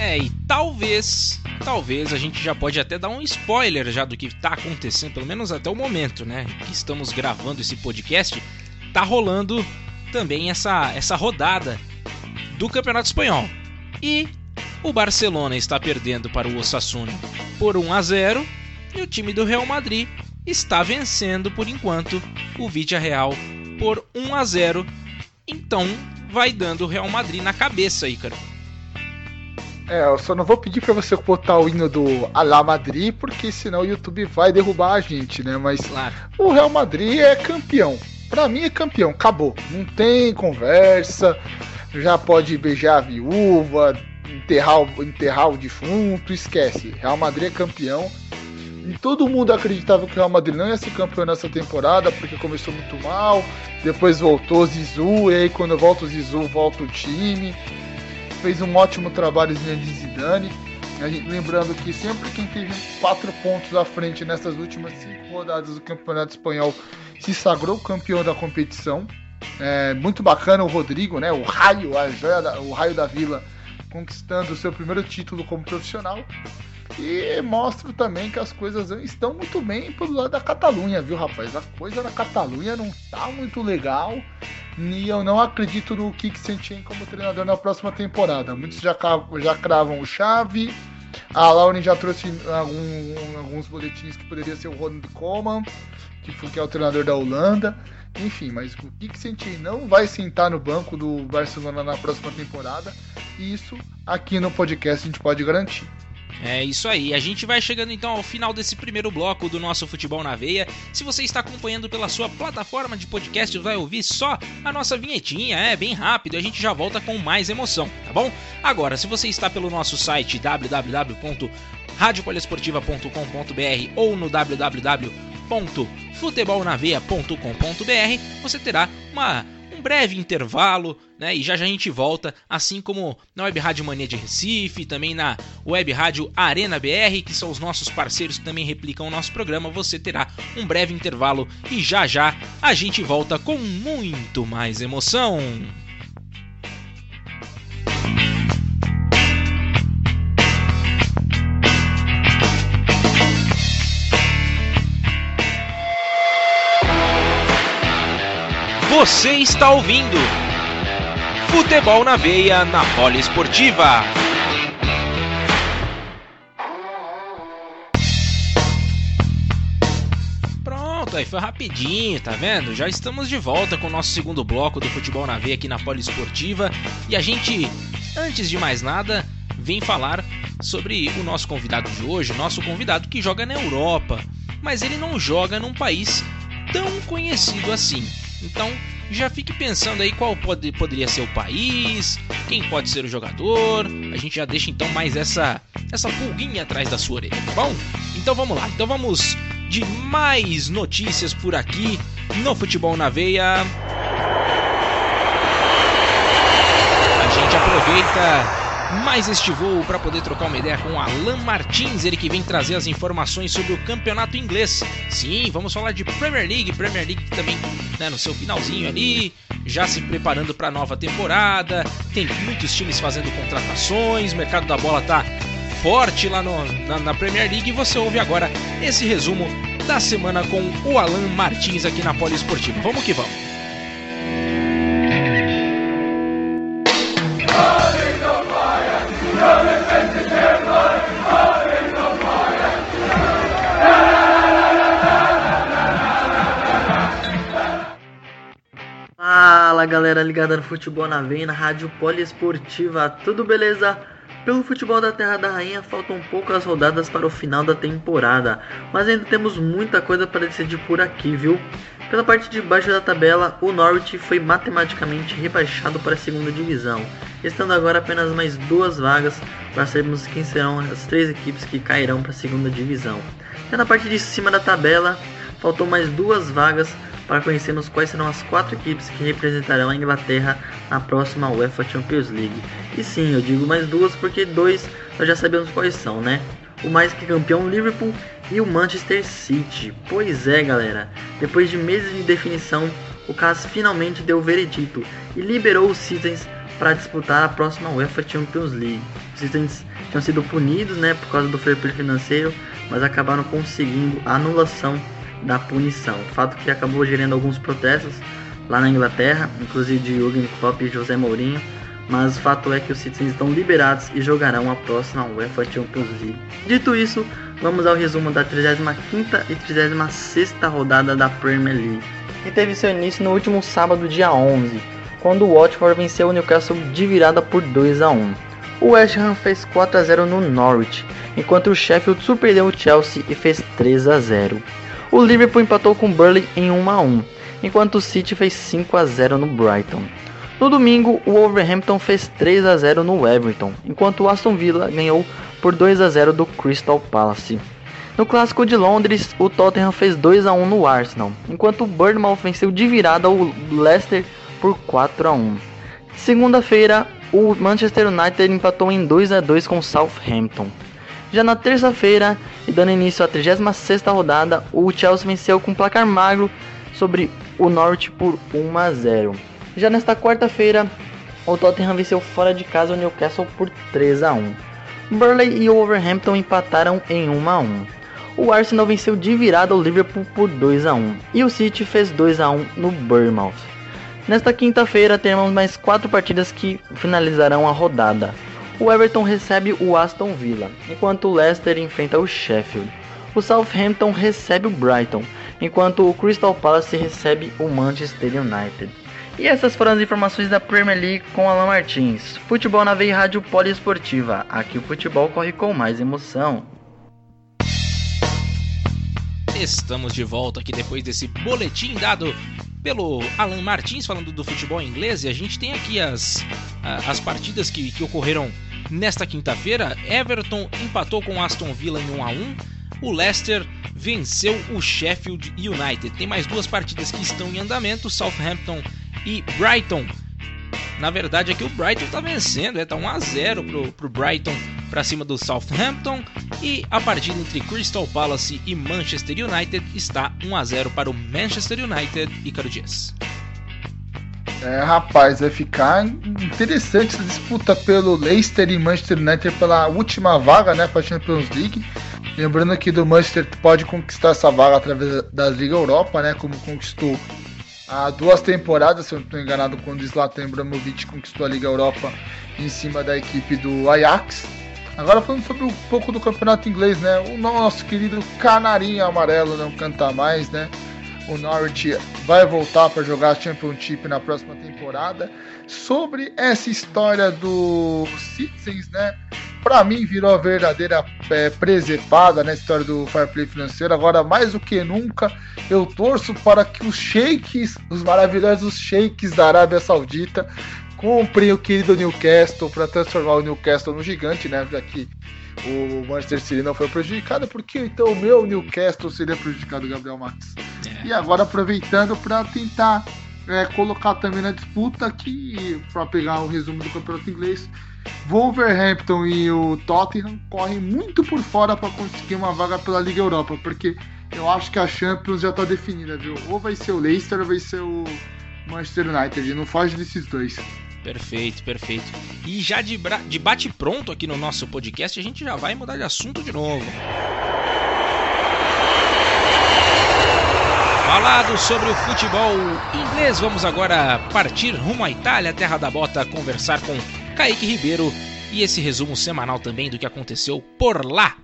É, e talvez, talvez a gente já pode até dar um spoiler já do que tá acontecendo, pelo menos até o momento, né? Que estamos gravando esse podcast, tá rolando também essa, essa rodada do Campeonato Espanhol. E o Barcelona está perdendo para o Osasuna por 1 a 0 e o time do Real Madrid está vencendo por enquanto o Vidia Real por 1 a 0. Então vai dando o Real Madrid na cabeça, Ícaro. É, eu só não vou pedir para você botar o hino do Alá Madrid, porque senão o YouTube vai derrubar a gente, né? Mas claro. o Real Madrid é campeão. Para mim é campeão, acabou. Não tem conversa. Já pode beijar a viúva, enterrar, enterrar o defunto, esquece. Real Madrid é campeão. E todo mundo acreditava que o Real Madrid não ia ser campeão nessa temporada, porque começou muito mal. Depois voltou Zizu, e aí quando volta o Zizu, volta o time fez um ótimo trabalho de Zidane. Gente, lembrando que sempre quem teve quatro pontos à frente nessas últimas cinco rodadas do Campeonato Espanhol se sagrou campeão da competição. É, muito bacana o Rodrigo, né? O raio, a joia da, o raio da Vila, conquistando o seu primeiro título como profissional. E mostra também que as coisas estão muito bem pelo lado da Catalunha, viu, rapaz? A coisa na Catalunha não tá muito legal. E eu não acredito no Kik Sentien como treinador na próxima temporada. Muitos já, já cravam o Chave. A Lauren já trouxe algum, alguns boletins que poderia ser o Ronald Koeman, que, que é o treinador da Holanda. Enfim, mas o Kik Sentien não vai sentar no banco do Barcelona na próxima temporada. E isso aqui no podcast a gente pode garantir. É isso aí, a gente vai chegando então ao final desse primeiro bloco do nosso Futebol na Veia. Se você está acompanhando pela sua plataforma de podcast, vai ouvir só a nossa vinhetinha, é bem rápido, a gente já volta com mais emoção, tá bom? Agora, se você está pelo nosso site www.radiopoliesportiva.com.br ou no www.futebolnaveia.com.br, você terá uma breve intervalo, né? E já já a gente volta, assim como na Web Rádio Mania de Recife, também na Web Rádio Arena BR, que são os nossos parceiros que também replicam o nosso programa. Você terá um breve intervalo e já já a gente volta com muito mais emoção. Você está ouvindo Futebol na Veia na Poliesportiva. Pronto, aí foi rapidinho, tá vendo? Já estamos de volta com o nosso segundo bloco do Futebol na Veia aqui na Poliesportiva. E a gente, antes de mais nada, vem falar sobre o nosso convidado de hoje, nosso convidado que joga na Europa, mas ele não joga num país tão conhecido assim. Então, já fique pensando aí qual pode, poderia ser o país, quem pode ser o jogador. A gente já deixa então mais essa essa pulguinha atrás da sua orelha, tá bom? Então vamos lá. Então vamos de mais notícias por aqui no Futebol na Veia. A gente aproveita mais este voo para poder trocar uma ideia com Alan Martins, ele que vem trazer as informações sobre o campeonato inglês. Sim, vamos falar de Premier League, Premier League também né, no seu finalzinho ali, já se preparando para a nova temporada. Tem muitos times fazendo contratações, o mercado da bola tá forte lá no, na, na Premier League e você ouve agora esse resumo da semana com o Alan Martins aqui na Poliesportiva. Vamos que vamos. Fala galera ligada no Futebol na Veia, na Rádio Poliesportiva, tudo beleza? Pelo futebol da Terra da Rainha faltam poucas rodadas para o final da temporada, mas ainda temos muita coisa para decidir por aqui, viu? Pela parte de baixo da tabela, o Norwich foi matematicamente rebaixado para a segunda divisão, estando agora apenas mais duas vagas para sabermos quem serão as três equipes que cairão para a segunda divisão. Já na parte de cima da tabela, faltam mais duas vagas para conhecermos quais serão as quatro equipes que representarão a Inglaterra na próxima UEFA Champions League. E sim, eu digo mais duas porque dois nós já sabemos quais são, né? O mais que campeão Liverpool e o Manchester City. Pois é, galera. Depois de meses de definição, o CAS finalmente deu o veredito e liberou os Citizens para disputar a próxima UEFA Champions League. Os Citizens tinham sido punidos, né, por causa do fair play financeiro, mas acabaram conseguindo a anulação da punição. Fato que acabou gerando alguns protestos lá na Inglaterra, inclusive de Jürgen Klopp e José Mourinho, mas o fato é que os Citizens estão liberados e jogarão a próxima UEFA Champions League. Dito isso, vamos ao resumo da 35ª e 36ª rodada da Premier League, que teve seu início no último sábado, dia 11, quando o Watford venceu o Newcastle de virada por 2 a 1. O West Ham fez 4 a 0 no Norwich, enquanto o Sheffield surpreendeu o Chelsea e fez 3 a 0. O Liverpool empatou com o Burnley em 1 a 1, enquanto o City fez 5 a 0 no Brighton. No domingo, o Wolverhampton fez 3 a 0 no Everton, enquanto o Aston Villa ganhou por 2 a 0 do Crystal Palace. No clássico de Londres, o Tottenham fez 2 a 1 no Arsenal, enquanto o Bournemouth venceu de virada o Leicester por 4 a 1. Segunda-feira, o Manchester United empatou em 2 a 2 com o Southampton. Já na terça-feira, e dando início à 36ª rodada, o Chelsea venceu com placar magro sobre o Norwich por 1 a 0. Já nesta quarta-feira, o Tottenham venceu fora de casa o Newcastle por 3 a 1. Burley e o Wolverhampton empataram em 1 a 1. O Arsenal venceu de virada o Liverpool por 2 a 1 e o City fez 2 a 1 no Bournemouth. Nesta quinta-feira teremos mais quatro partidas que finalizarão a rodada o Everton recebe o Aston Villa, enquanto o Leicester enfrenta o Sheffield. O Southampton recebe o Brighton, enquanto o Crystal Palace recebe o Manchester United. E essas foram as informações da Premier League com Alan Martins. Futebol na veia rádio poliesportiva. Aqui o futebol corre com mais emoção. Estamos de volta aqui depois desse boletim dado pelo Alan Martins falando do futebol inglês e a gente tem aqui as, as partidas que, que ocorreram nesta quinta-feira. Everton empatou com Aston Villa em 1 a 1. O Leicester venceu o Sheffield United. Tem mais duas partidas que estão em andamento, Southampton e Brighton. Na verdade aqui o Brighton está vencendo, está é, 1 a 0 pro, pro Brighton para cima do Southampton e a partida entre Crystal Palace e Manchester United está 1 a 0 para o Manchester United e Caro Dias. É, rapaz, vai ficar interessante essa disputa pelo Leicester e Manchester United pela última vaga, né, para a Champions League. Lembrando que do Manchester pode conquistar essa vaga através da Liga Europa, né, como conquistou há duas temporadas, se eu não estou enganado, quando o Zlatan Ibrahimovic conquistou a Liga Europa em cima da equipe do Ajax. Agora falando sobre um pouco do campeonato inglês, né? O nosso querido canarinho amarelo não canta mais, né? O Norwich vai voltar para jogar a Championship na próxima temporada. Sobre essa história do Citizens, né? Para mim virou a verdadeira é, presepada na história do Fair Play financeiro. Agora, mais do que nunca, eu torço para que os sheiks, os maravilhosos sheiks da Arábia Saudita, comprem o querido Newcastle para transformar o Newcastle no gigante, né? Já que o Manchester City não foi prejudicado, porque então o meu Newcastle seria prejudicado, Gabriel Max. É. E agora aproveitando para tentar é, colocar também na disputa aqui, para pegar o resumo do campeonato inglês, Wolverhampton e o Tottenham correm muito por fora para conseguir uma vaga pela Liga Europa, porque eu acho que a Champions já está definida, viu? Ou vai ser o Leicester ou vai ser o Manchester United, não foge desses dois. Perfeito, perfeito. E já de, de bate pronto aqui no nosso podcast, a gente já vai mudar de assunto de novo. Falado sobre o futebol inglês, vamos agora partir rumo à Itália, terra da bota, conversar com Kaique Ribeiro. E esse resumo semanal também do que aconteceu por lá.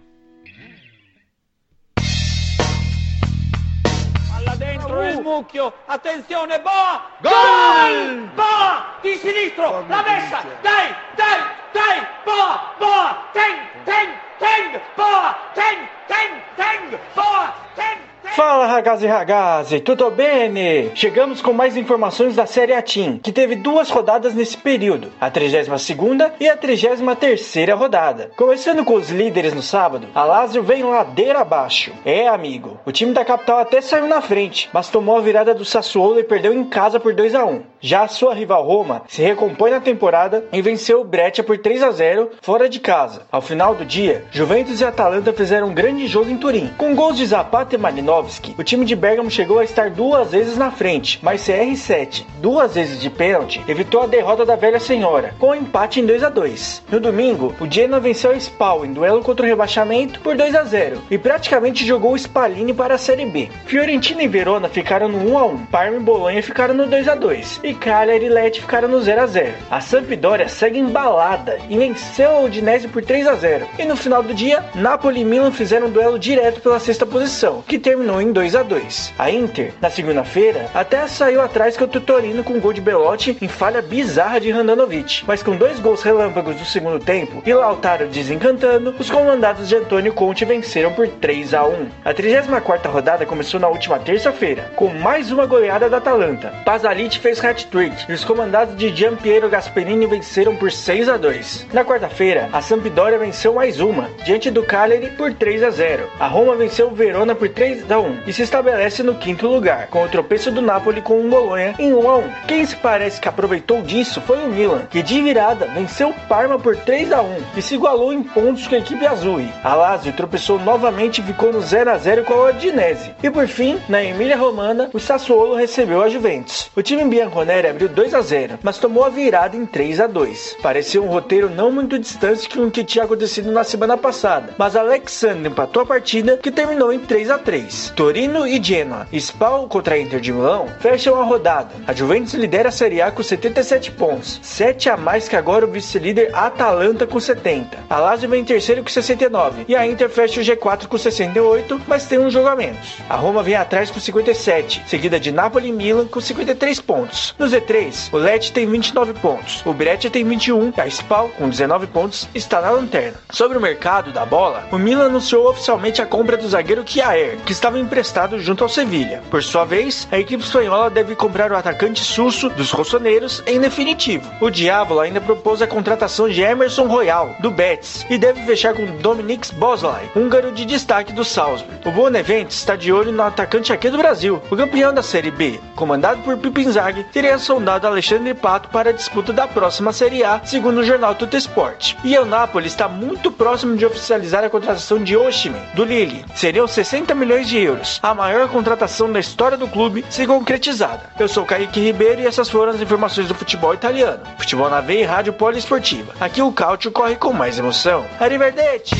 Dentro il mucchio, attenzione, Boa! Gol! Boa! Di sinistro, la messa, dai, dai, dai, Boa, Boa, ten, ten, ten, Boa, ten, ten, ten, Boa, ten, Fala ragazzi ragazzi, tudo bem? Chegamos com mais informações da Série A Team, que teve duas rodadas nesse período, a 32ª e a 33ª rodada. Começando com os líderes no sábado, a Lazio vem ladeira abaixo. É, amigo, o time da capital até saiu na frente, mas tomou a virada do Sassuolo e perdeu em casa por 2 a 1. Já a sua rival Roma se recompõe na temporada e venceu o Breccia por 3 a 0 fora de casa. Ao final do dia, Juventus e Atalanta fizeram um grande jogo em Turim, com gols de Zapata e Marinov o time de Bergamo chegou a estar duas vezes na frente, mas CR7, duas vezes de pênalti, evitou a derrota da velha senhora, com um empate em 2 a 2 No domingo, o Genoa venceu o Spal em duelo contra o rebaixamento por 2 a 0 e praticamente jogou o Spalini para a Série B. Fiorentina e Verona ficaram no 1 a 1 Parma e Bolonha ficaram no 2 a 2 e Cagliari e Lecce ficaram no 0 a 0 A Sampdoria segue embalada e venceu a Udinese por 3 a 0 E no final do dia, Napoli e Milan fizeram um duelo direto pela sexta posição, que terminou em 2 a 2 A Inter, na segunda-feira, até saiu atrás com o Tutorino com gol de Belotti em falha bizarra de Randanovic, mas com dois gols relâmpagos do segundo tempo e Lautaro desencantando, os comandados de Antônio Conte venceram por 3 a 1 A 34 rodada começou na última terça-feira, com mais uma goleada da Atalanta. Pasalic fez hat-trick e os comandados de Giampiero Gasperini venceram por 6 a 2 Na quarta-feira, a Sampdoria venceu mais uma, diante do Cagliari por 3 a 0 A Roma venceu o Verona por 3 a 1 e se estabelece no quinto lugar, com o tropeço do Napoli com o Bolonha em 1 a 1. Quem se parece que aproveitou disso foi o Milan, que de virada venceu o Parma por 3 a 1 e se igualou em pontos com a equipe azul. A Lazio tropeçou novamente e ficou no 0 a 0 com a Udinese. E por fim, na Emília Romana, o Sassuolo recebeu a Juventus. O time bianconeri abriu 2 a 0, mas tomou a virada em 3 a 2. Parecia um roteiro não muito distante com o que tinha acontecido na semana passada, mas Alexander empatou a partida que terminou em 3 a 3. Torino e Genoa, Spal contra a Inter de Milão, fecham a rodada. A Juventus lidera a Série A com 77 pontos, 7 a mais que agora o vice-líder Atalanta com 70. A Lazio vem em terceiro com 69 e a Inter fecha o G4 com 68, mas tem um jogo a menos. A Roma vem atrás com 57, seguida de Napoli e Milan com 53 pontos. No Z3, o Lecce tem 29 pontos, o Breccia tem 21 e a Spal, com 19 pontos, está na lanterna. Sobre o mercado da bola, o Milan anunciou oficialmente a compra do zagueiro Kiaer, que estava emprestado junto ao Sevilha. Por sua vez, a equipe espanhola deve comprar o atacante susso dos rossoneiros em definitivo. O Diabo ainda propôs a contratação de Emerson Royal, do Betis, e deve fechar com Dominic Boslai, húngaro de destaque do Salzburg. O Bonevent está de olho no atacante aqui do Brasil. O campeão da Série B, comandado por Pipinzaghi, teria sondado Alexandre Pato para a disputa da próxima Série A, segundo o jornal Tuta Sport. E o Napoli está muito próximo de oficializar a contratação de Oshimen, do Lille. Seriam 60 milhões de euros euros, a maior contratação da história do clube, se concretizada. Eu sou Kaique Ribeiro e essas foram as informações do futebol italiano. Futebol na veia e rádio poliesportiva. Aqui o Cautio corre com mais emoção. Arrivederci!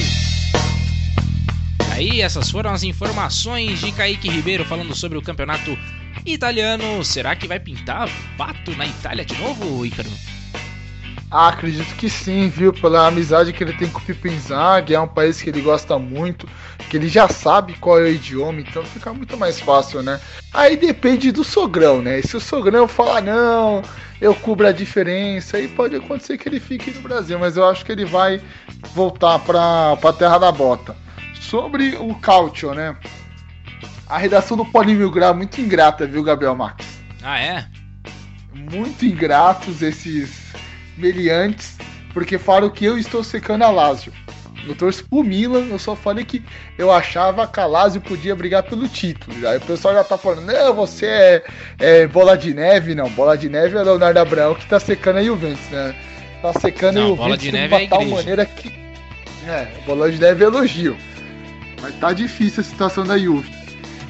Aí, essas foram as informações de Kaique Ribeiro falando sobre o campeonato Italiano, será que vai pintar pato na Itália de novo, Ícaro? Ah, acredito que sim, viu? Pela amizade que ele tem com o Pipo Inzaghi, é um país que ele gosta muito, que ele já sabe qual é o idioma, então fica muito mais fácil, né? Aí depende do sogrão, né? Se o sogrão falar, não, eu cubro a diferença, aí pode acontecer que ele fique no Brasil, mas eu acho que ele vai voltar para a terra da bota. Sobre o Cautio, né? A redação do Polimil Grau é muito ingrata, viu, Gabriel Max? Ah, é? Muito ingratos esses meliantes, porque falaram que eu estou secando a Lazio. Eu torço pro Milan, eu só falei que eu achava que a Lazio podia brigar pelo título. Aí o pessoal já tá falando, não, você é, é bola de neve, não. Bola de neve é o Leonardo Abraão que tá secando a Juventus, né? Tá secando não, a Juventus bola de, neve é tal maneira que. É, bola de neve é elogio. Mas tá difícil a situação da Juve.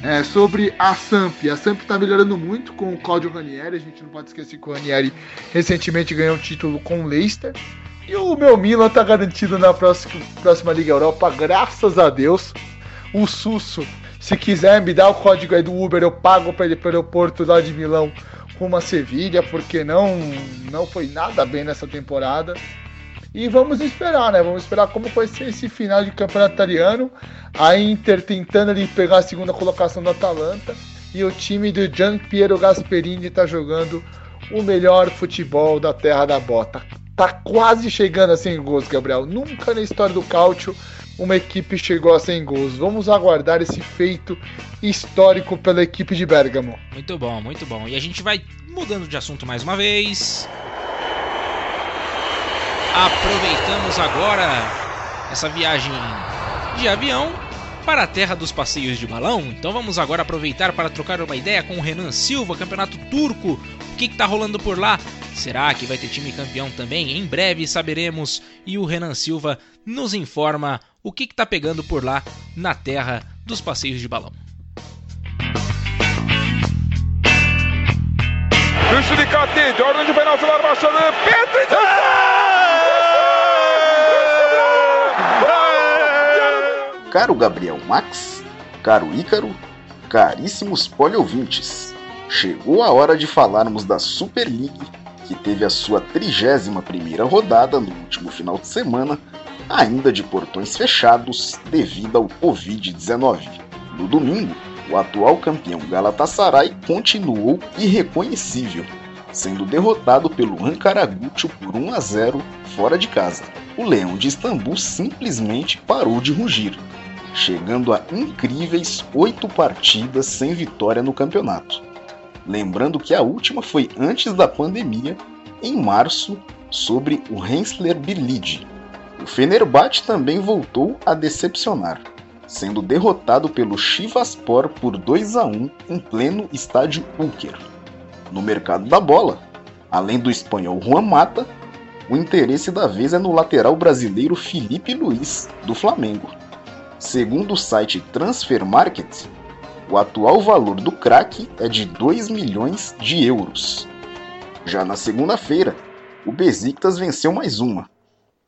É, sobre a Samp, a Samp está melhorando muito com o Claudio Ranieri. A gente não pode esquecer que o Ranieri recentemente ganhou um título com o Leicester. E o meu Milan está garantido na próxima, próxima Liga Europa, graças a Deus. O Susso, se quiser me dar o código aí do Uber, eu pago para ele para o aeroporto lá de Milão rumo a Sevilha, porque não, não foi nada bem nessa temporada. E vamos esperar, né? Vamos esperar como vai ser esse final de campeonato italiano. A Inter tentando ali pegar a segunda colocação da Atalanta. E o time do Gian Piero Gasperini está jogando o melhor futebol da terra da bota. Tá quase chegando a 100 gols, Gabriel. Nunca na história do Cálcio uma equipe chegou a 100 gols. Vamos aguardar esse feito histórico pela equipe de Bergamo. Muito bom, muito bom. E a gente vai mudando de assunto mais uma vez. Aproveitamos agora essa viagem de avião para a terra dos passeios de balão. Então vamos agora aproveitar para trocar uma ideia com o Renan Silva, campeonato turco. O que está rolando por lá? Será que vai ter time campeão também? Em breve saberemos. E o Renan Silva nos informa o que está pegando por lá na terra dos passeios de balão. Üçlü dikkatli. Dördüncü penaltılar başladı. Petric! Caro Gabriel Max, caro Ícaro, caríssimos poliouvintes, chegou a hora de falarmos da Super League, que teve a sua 31ª rodada no último final de semana, ainda de portões fechados devido ao Covid-19. No domingo, o atual campeão Galatasaray continuou irreconhecível, sendo derrotado pelo Ankara Gucci por 1 a 0 fora de casa. O Leão de Istambul simplesmente parou de rugir, chegando a incríveis oito partidas sem vitória no campeonato. Lembrando que a última foi antes da pandemia, em março, sobre o Hensler Birlid. O Fenerbahçe também voltou a decepcionar, sendo derrotado pelo Chivaspor por 2 a 1 em pleno estádio Ulker. No mercado da bola, além do espanhol Juan Mata, o interesse da vez é no lateral brasileiro Felipe Luiz, do Flamengo Segundo o site Transfer Market, o atual valor do craque é de 2 milhões de euros. Já na segunda-feira, o Besiktas venceu mais uma.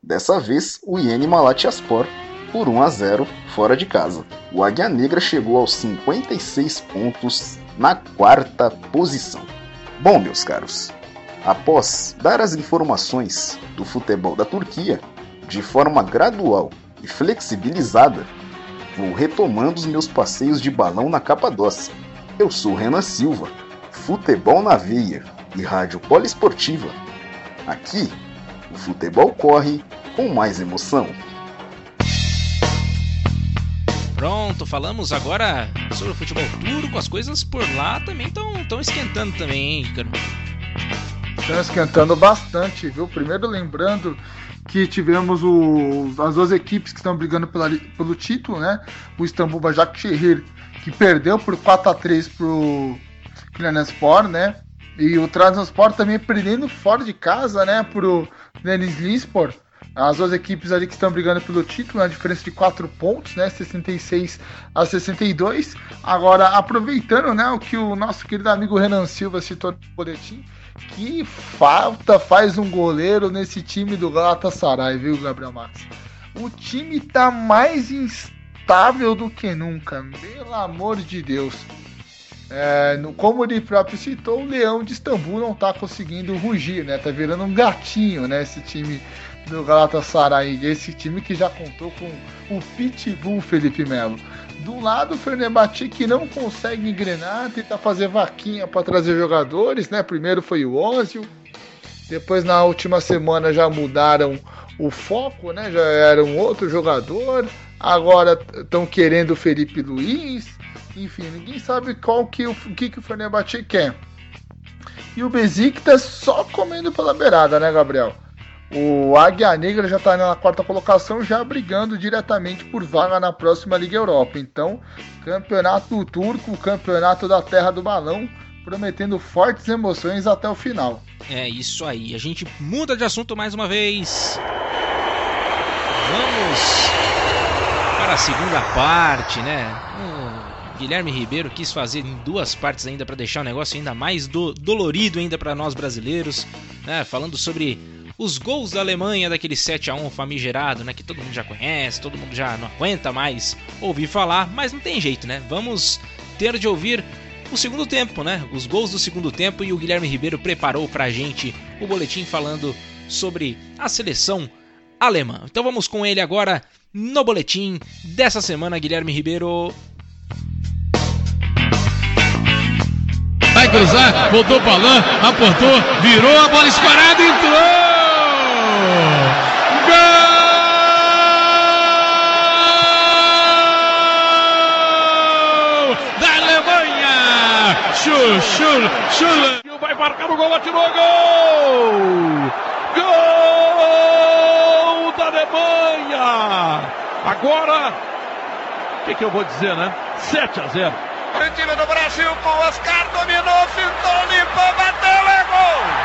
Dessa vez, o Iene Malatyaspor por 1 a 0 fora de casa. O Águia Negra chegou aos 56 pontos na quarta posição. Bom, meus caros, após dar as informações do futebol da Turquia de forma gradual e flexibilizada, vou retomando os meus passeios de balão na Capadócia. Eu sou Renan Silva, futebol na veia e rádio poliesportiva. Aqui, o futebol corre com mais emoção. Pronto, falamos agora sobre o futebol turco. As coisas por lá também estão esquentando também, hein, Ícaro? Estão esquentando bastante, viu? Primeiro lembrando que tivemos o, as duas equipes que estão brigando pela, pelo título, né? O Istambul Başakşehir, que perdeu por 4 a 3 pro Klanespor, né? E o Transport também perdendo fora de casa, né? Pro Denizlispor. As duas equipes ali que estão brigando pelo título, a diferença de 4 pontos, né? 66 a 62. Agora, aproveitando, né, o que o nosso querido amigo Renan Silva citou no boletim, que falta faz um goleiro nesse time do Galatasaray, viu, Gabriel Max? O time tá mais instável do que nunca, pelo amor de Deus. É, como ele próprio citou, o Leão de Istambul não está conseguindo rugir, né? Tá virando um gatinho, né? Esse time do Galatasaray, esse time que já contou com o Pitbull Felipe Melo. Do lado, o Fenerbahçe que não consegue engrenar, tenta fazer vaquinha para trazer jogadores, né? Primeiro foi o Ozil, depois na última semana já mudaram o foco, né? Já era um outro jogador. Agora estão querendo o Felipe Luiz. Enfim, ninguém sabe qual que o que, que o Fenerbahçe quer. E o Besiktas só comendo pela beirada, né, Gabriel? O Águia Negra já está na quarta colocação, já brigando diretamente por vaga na próxima Liga Europa. Então, campeonato turco, campeonato da Terra do Balão, prometendo fortes emoções até o final. É isso aí. A gente muda de assunto mais uma vez. Vamos para a segunda parte, né? O Guilherme Ribeiro quis fazer em duas partes ainda para deixar o negócio ainda mais do, dolorido ainda para nós brasileiros, né? Falando sobre os gols da Alemanha daquele 7 a 1 famigerado, né, que todo mundo já conhece, todo mundo já não aguenta mais ouvir falar, mas não tem jeito, né? Vamos ter de ouvir o segundo tempo, né? Os gols do segundo tempo e o Guilherme Ribeiro preparou pra gente o boletim falando sobre a seleção alemã. Então vamos com ele agora no boletim dessa semana, Guilherme Ribeiro. Vai cruzar, voltou para Alain, aportou, virou a bola escorada, entrou! Gol da Alemanha! Chul, chul, chul! Vai marcar o gol, atirou gol! Gol da Alemanha! Agora, o que, que eu vou dizer, né? 7 a 0. O time do Brasil com o Oscar dominou, fintou, limpou, bateu, é gol!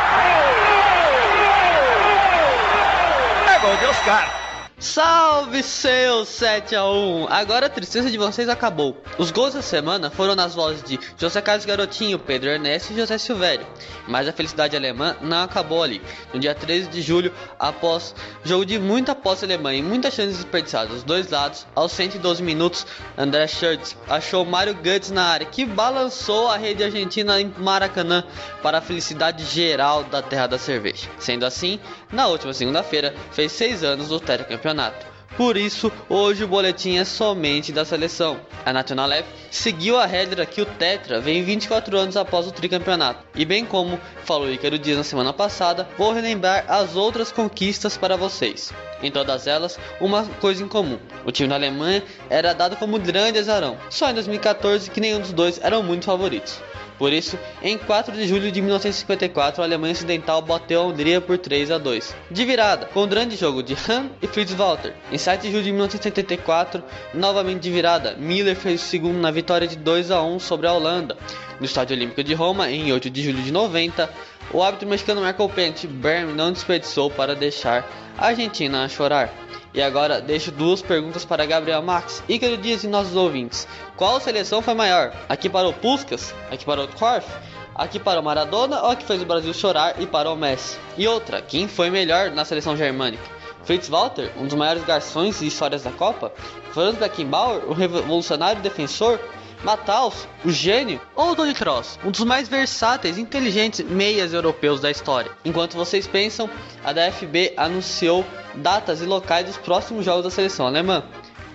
Salve seus 7 a 1 Agora a tristeza de vocês acabou. Os gols da semana foram nas vozes de José Carlos Garotinho, Pedro Ernesto e José Silvério. Mas a felicidade alemã não acabou ali. No dia 13 de julho, após jogo de muita posse alemã e muitas chances desperdiçadas dos dois lados, aos 112 minutos, André Schurtz achou Mário Götze na área, que balançou a rede argentina em Maracanã para a felicidade geral da terra da cerveja. Sendo assim, na última segunda-feira, fez 6 anos do tetracampeonato campeonato. Por isso, hoje o boletim é somente da seleção. A National F seguiu a regra que o Tetra vem 24 anos após o tricampeonato. E bem como falou Ícaro Dias na semana passada, vou relembrar as outras conquistas para vocês. Em todas elas, uma coisa em comum: o time da Alemanha era dado como grande azarão, só em 2014 que nenhum dos dois eram muito favoritos. Por isso, em 4 de julho de 1954, a Alemanha Ocidental bateu a Hungria por 3 a 2. De virada, com o grande jogo de Hahn e Fritz Walter. Em 7 de julho de 1974, novamente de virada, Miller fez o segundo na vitória de 2 a 1 sobre a Holanda. No Estádio Olímpico de Roma, em 8 de julho de 90, o árbitro mexicano o pênalti. Berm não desperdiçou para deixar a Argentina a chorar. E agora deixo duas perguntas para Gabriel Max, Ícaro Dias e nossos ouvintes. Qual seleção foi maior? Aqui para o Puskas? Aqui para o Korf? Aqui para o Maradona ou a que fez o Brasil chorar e para o Messi? E outra, quem foi melhor na seleção germânica? Fritz Walter, um dos maiores garçons e histórias da Copa? Franz Beckenbauer, o revolucionário defensor? Mataus, o gênio, ou Tony Kroos, um dos mais versáteis e inteligentes meias europeus da história. Enquanto vocês pensam, a DFB anunciou datas e locais dos próximos jogos da seleção alemã.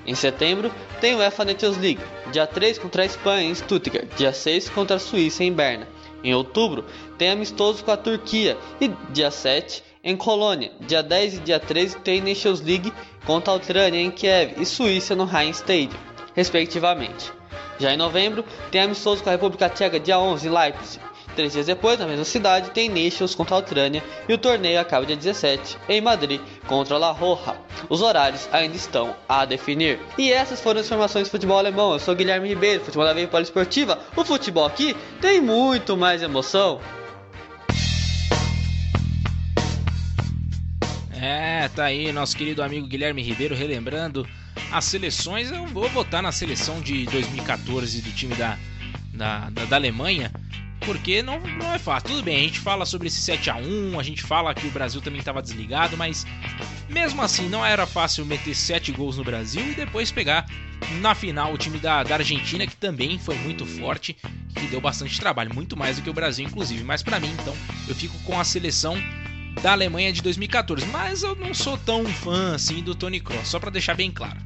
Em setembro, tem o UEFA Nations League, dia 3 contra a Espanha em Stuttgart, dia 6 contra a Suíça em Berna. Em outubro, tem amistoso com a Turquia e dia 7 em Colônia. Dia 10 e dia 13 tem Nations League contra a Ucrânia em Kiev e Suíça no Rhein Stadium, respectivamente. Já em novembro, tem amistoso com a República Tcheca dia 11 em Leipzig. Três dias depois, na mesma cidade, tem Nations contra a Ucrânia e o torneio acaba dia 17 em Madrid contra a La Roja. Os horários ainda estão a definir. E essas foram as informações do futebol alemão. Eu sou Guilherme Ribeiro, futebol da Veia Poliesportiva. O futebol aqui tem muito mais emoção. É, tá aí nosso querido amigo Guilherme Ribeiro relembrando as seleções. Eu vou votar na seleção de 2014 do time da, da, da, da Alemanha porque não, não é fácil. Tudo bem, a gente fala sobre esse 7 a 1 a gente fala que o Brasil também estava desligado, mas mesmo assim não era fácil meter 7 gols no Brasil e depois pegar na final o time da, da Argentina, que também foi muito forte, que deu bastante trabalho, muito mais do que o Brasil, inclusive. Mas para mim, então, eu fico com a seleção da Alemanha de 2014. Mas eu não sou tão fã assim do Tony Kroos, só para deixar bem claro.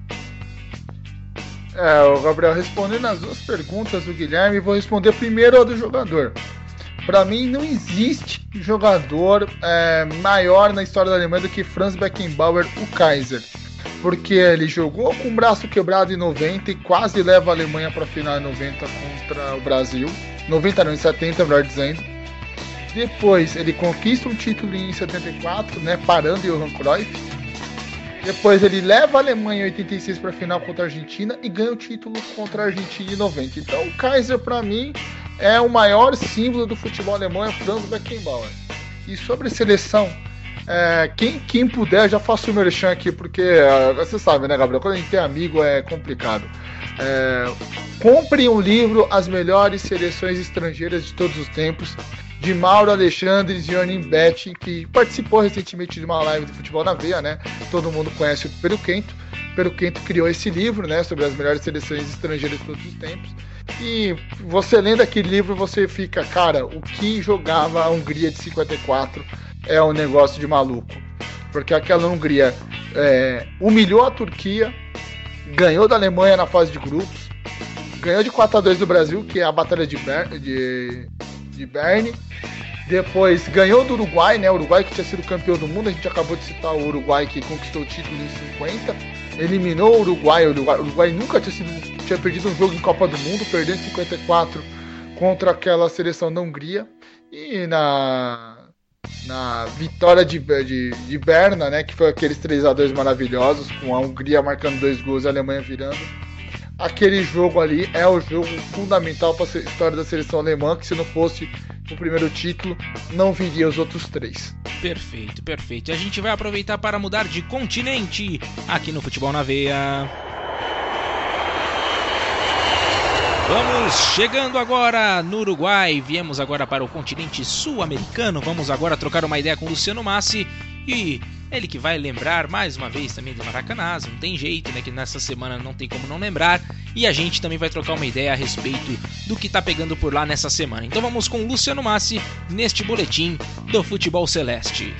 É, o Gabriel, respondendo as duas perguntas do Guilherme, vou responder primeiro a do jogador. Para mim, não existe jogador é, maior na história da Alemanha do que Franz Beckenbauer, o Kaiser. Porque ele jogou com o braço quebrado em 90 e quase leva a Alemanha para a final em 90 contra o Brasil. 90 não, em 70, melhor dizendo. Depois ele conquista um título em 74, né, parando Johan Cruyff. Depois ele leva a Alemanha em 86 para a final contra a Argentina e ganha o título contra a Argentina em 90. Então o Kaiser para mim é o maior símbolo do futebol alemão, é Franz Beckenbauer. E sobre seleção, é, quem, quem puder, já faço o merchan aqui, porque é, você sabe, né, Gabriel? Quando a gente tem amigo é complicado. É, compre um livro As Melhores Seleções Estrangeiras de Todos os Tempos de Mauro Alexandre e Gianni Betti, que participou recentemente de uma live do Futebol na Veia, né? Todo mundo conhece o Peruquento. Peruquento criou esse livro, né, sobre as melhores seleções estrangeiras de todos os tempos. E você lendo aquele livro, você fica, cara, o que jogava a Hungria de 54 é um negócio de maluco. Porque aquela Hungria é, humilhou a Turquia, ganhou da Alemanha na fase de grupos, ganhou de 4 a 2 do Brasil, que é a Batalha de, Ber de, de Berne. Depois ganhou do Uruguai, né? O Uruguai que tinha sido campeão do mundo. A gente acabou de citar o Uruguai que conquistou o título em 50. Eliminou o Uruguai. O Uruguai, o Uruguai nunca tinha, sido, tinha perdido um jogo em Copa do Mundo, perdeu em 54 contra aquela seleção da Hungria. E na, na vitória de, de, de Berna, né? Que foi aqueles 3 a 2 maravilhosos, com a Hungria marcando dois gols e a Alemanha virando aquele jogo ali é o jogo fundamental para a história da seleção alemã, que se não fosse o primeiro título, não viria os outros três. Perfeito, perfeito. E a gente vai aproveitar para mudar de continente aqui no Futebol na Veia. Vamos chegando agora no Uruguai. Viemos agora para o continente sul-americano. Vamos agora trocar uma ideia com o Luciano Massi e ele que vai lembrar mais uma vez também do Maracanã, não tem jeito, né? Que nessa semana não tem como não lembrar. E a gente também vai trocar uma ideia a respeito do que tá pegando por lá nessa semana. Então vamos com Luciano Massi neste boletim do Futebol Celeste.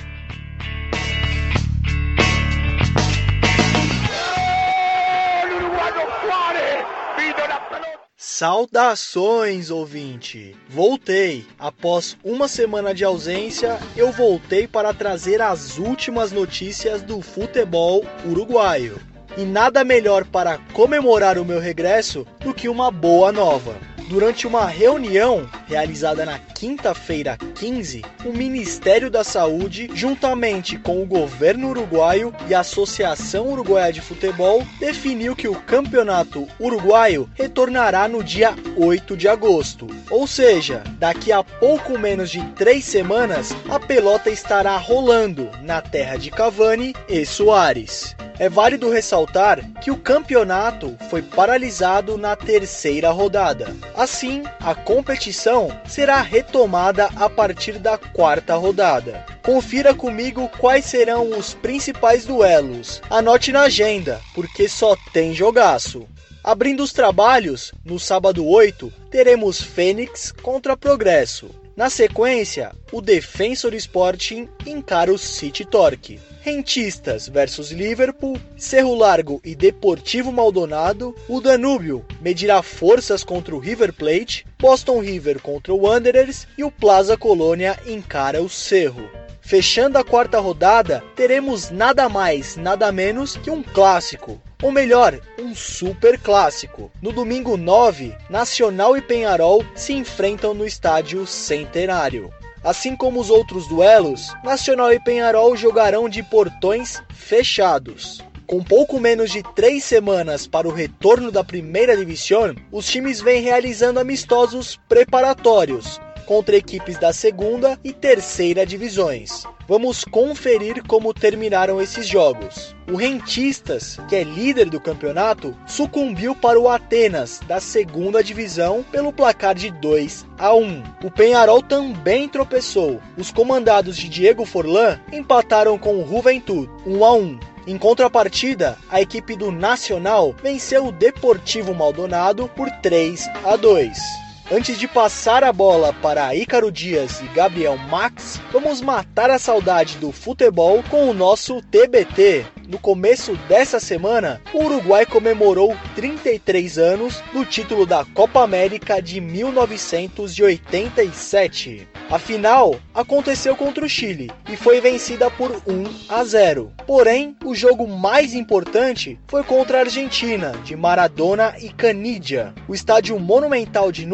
Saudações, ouvinte! Voltei! Após uma semana de ausência, eu voltei para trazer as últimas notícias do futebol uruguaio. E nada melhor para comemorar o meu regresso do que uma boa nova. Durante uma reunião realizada na quinta-feira 15, o Ministério da Saúde, juntamente com o governo uruguaio e a Associação Uruguaia de Futebol, definiu que o campeonato uruguaio retornará no dia 8 de agosto. Ou seja, daqui a pouco menos de três semanas, a pelota estará rolando na terra de Cavani e Soares. É válido ressaltar que o campeonato foi paralisado na terceira rodada. Assim, a competição será retomada a partir da quarta rodada. Confira comigo quais serão os principais duelos. Anote na agenda, porque só tem jogaço. Abrindo os trabalhos, no sábado 8, teremos Fênix contra Progresso. Na sequência, o Defensor Sporting encara o City Torque. Rentistas versus Liverpool, Cerro Largo e Deportivo Maldonado, o Danúbio medirá forças contra o River Plate, Boston River contra o Wanderers e o Plaza Colônia encara o Cerro. Fechando a quarta rodada, teremos nada mais, nada menos que um clássico. Ou melhor, um super clássico. No domingo 9, Nacional e Penharol se enfrentam no estádio Centenário. Assim como os outros duelos, Nacional e Penharol jogarão de portões fechados. Com pouco menos de três semanas para o retorno da primeira divisão, os times vêm realizando amistosos preparatórios, contra equipes da segunda e terceira divisões. Vamos conferir como terminaram esses jogos. O Rentistas, que é líder do campeonato, sucumbiu para o Atenas, da segunda divisão, pelo placar de 2 a 1. O Penharol também tropeçou. Os comandados de Diego Forlan empataram com o Juventud, 1 a 1. Em contrapartida, a equipe do Nacional venceu o Deportivo Maldonado por 3 a 2. Antes de passar a bola para Ícaro Dias e Gabriel Max, vamos matar a saudade do futebol com o nosso TBT. No começo dessa semana, o Uruguai comemorou 33 anos do título da Copa América de 1987. A final aconteceu contra o Chile e foi vencida por 1 a 0. Porém, o jogo mais importante foi contra a Argentina, de Maradona e Canidia. O estádio Monumental de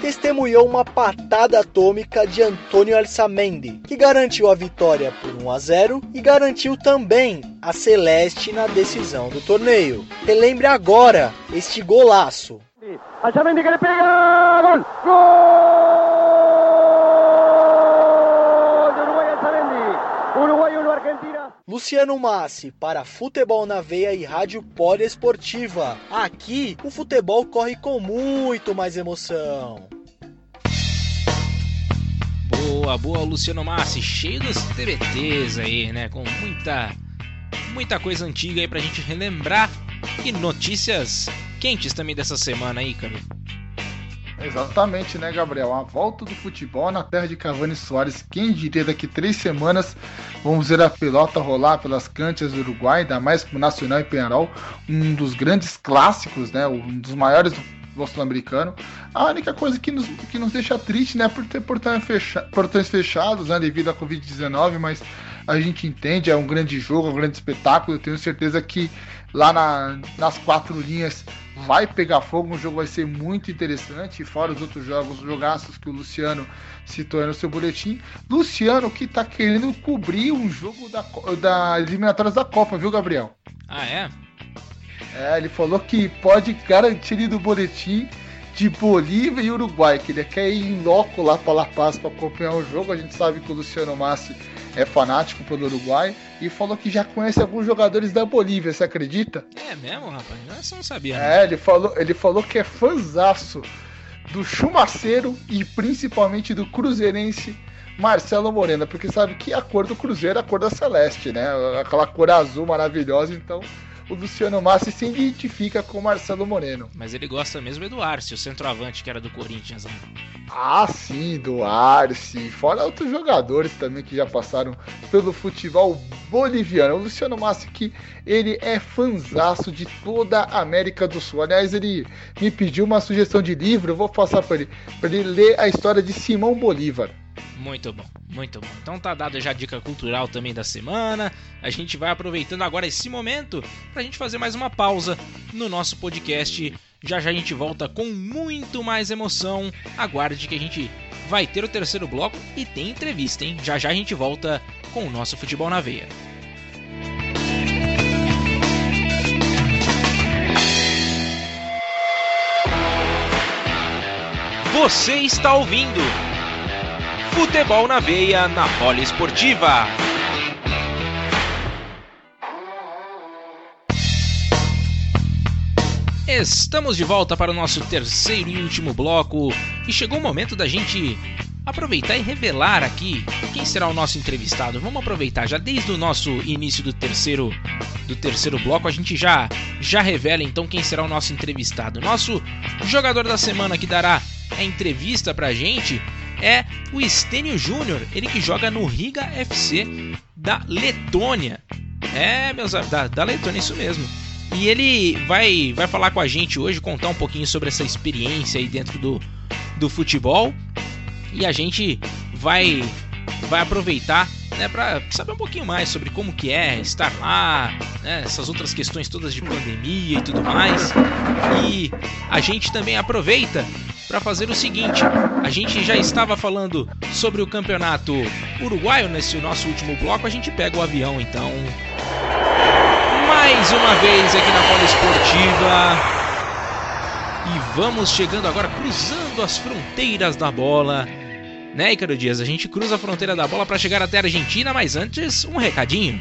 Testemunhou uma patada atômica de Antônio Alçamendi, que garantiu a vitória por 1 a 0 e garantiu também a Celeste na decisão do torneio. Relembre agora este golaço. Pega. Gol. Gol de Uruguay Alzamendi. Uruguay 1 Argentina. Luciano Massi para Futebol na Veia e Rádio Poliesportiva. Aqui o futebol corre com muito mais emoção. Boa, boa, Luciano Massi, cheio dos TBTs aí, né? Com muita, muita coisa antiga aí pra gente relembrar e notícias quentes também dessa semana aí, cara. Exatamente, né, Gabriel? A volta do futebol na terra de Cavani Soares. Quem diria daqui três semanas vamos ver a pelota rolar pelas canchas do Uruguai, ainda mais pro Nacional e Penharol, um dos grandes clássicos, né? Um dos maiores do sul-americano. A única coisa que nos, que nos deixa triste, né, por ter portões, fecha, portões fechados, né, devido à Covid-19, mas a gente entende, é um grande jogo, é um grande espetáculo. Eu tenho certeza que lá na, nas quatro linhas vai pegar fogo, o jogo vai ser muito interessante, fora os outros jogos, os jogaços que o Luciano citou aí no seu boletim. Luciano que tá querendo cobrir um jogo da, da eliminatórias da Copa, viu, Gabriel? Ah, é? É, ele falou que pode garantir do boletim de Bolívia e Uruguai, que ele quer ir em loco lá para La Paz para acompanhar o jogo. A gente sabe que o Luciano Massi é fanático pelo Uruguai e falou que já conhece alguns jogadores da Bolívia, você acredita? É mesmo, rapaz? Essa eu não sabia. É, ele falou, ele falou que é fanzaço do Chumaceiro e principalmente do Cruzeirense Marcelo Morena, porque sabe que a cor do Cruzeiro é a cor da Celeste, né? Aquela cor azul maravilhosa, então o Luciano Massi se identifica com o Marcelo Moreno. Mas ele gosta mesmo do Arce, o centroavante que era do Corinthians. Né? Ah, sim, do Arce. Fora outros jogadores também que já passaram pelo futebol boliviano. O Luciano Massi que ele é fanzaço de toda a América do Sul. Aliás, ele me pediu uma sugestão de livro, eu vou passar para ele, para ele ler a história de Simão Bolívar. Muito bom, muito bom. Então tá dada já a dica cultural também da semana. A gente vai aproveitando agora esse momento pra gente fazer mais uma pausa no nosso podcast. Já já a gente volta com muito mais emoção. Aguarde que a gente vai ter o terceiro bloco e tem entrevista, hein? Já já a gente volta com o nosso futebol na veia. Você está ouvindo Futebol na Veia na Poliesportiva. Estamos de volta para o nosso terceiro e último bloco e chegou o momento da gente aproveitar e revelar aqui quem será o nosso entrevistado. Vamos aproveitar já desde o nosso início do terceiro do terceiro bloco, a gente já já revela então quem será o nosso entrevistado. Nosso jogador da semana que dará a entrevista pra gente é o Estênio Júnior, ele que joga no Riga FC da Letônia. É, meus da, da Letônia, isso mesmo. E ele vai, vai falar com a gente hoje, contar um pouquinho sobre essa experiência aí dentro do, do futebol. E a gente vai, vai aproveitar né, para saber um pouquinho mais sobre como que é estar lá, né, essas outras questões todas de pandemia e tudo mais. E a gente também aproveita para fazer o seguinte: a gente já estava falando sobre o campeonato uruguaio nesse nosso último bloco, a gente pega o avião então. Mais uma vez aqui na Poliesportiva. E vamos chegando agora, cruzando as fronteiras da bola Né, Icaro Dias? A gente cruza a fronteira da bola para chegar até a Argentina, mas antes, um recadinho.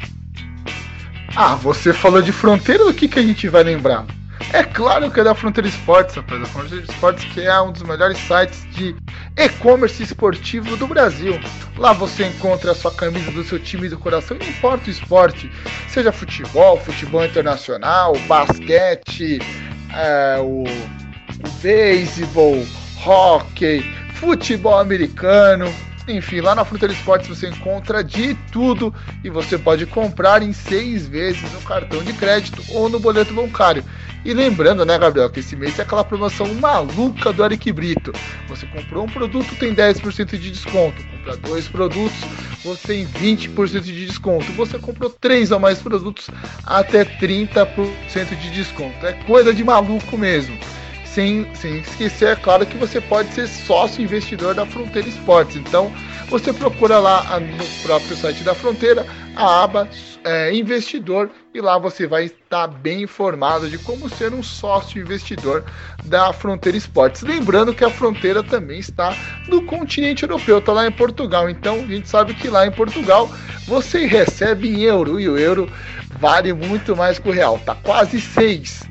Ah, você falou de fronteira, o que, que a gente vai lembrar? É claro que é da Fronteira Esportes, rapaz. A Fronteira Esportes que é um dos melhores sites de e-commerce esportivo do Brasil. Lá você encontra a sua camisa do seu time do coração, não importa o esporte, seja futebol, futebol internacional, basquete, é, o, o beisebol, hockey, futebol americano, enfim, lá na Fronteira Esportes você encontra de tudo e você pode comprar em seis vezes no cartão de crédito ou no boleto bancário. E lembrando, né, Gabriel, que esse mês é aquela promoção maluca do Eric Brito. Você comprou um produto, tem 10% de desconto. Compra dois produtos, você tem 20% de desconto. Você comprou três ou mais produtos, até 30% de desconto. É coisa de maluco mesmo. Sem, sem esquecer, é claro, que você pode ser sócio investidor da Fronteira Esportes. Então, você procura lá no próprio site da Fronteira a aba é, Investidor e lá você vai estar bem informado de como ser um sócio investidor da Fronteira Esportes. Lembrando que a Fronteira também está no continente europeu, está lá em Portugal. Então, a gente sabe que lá em Portugal você recebe em euro e o euro vale muito mais que o real, tá quase 6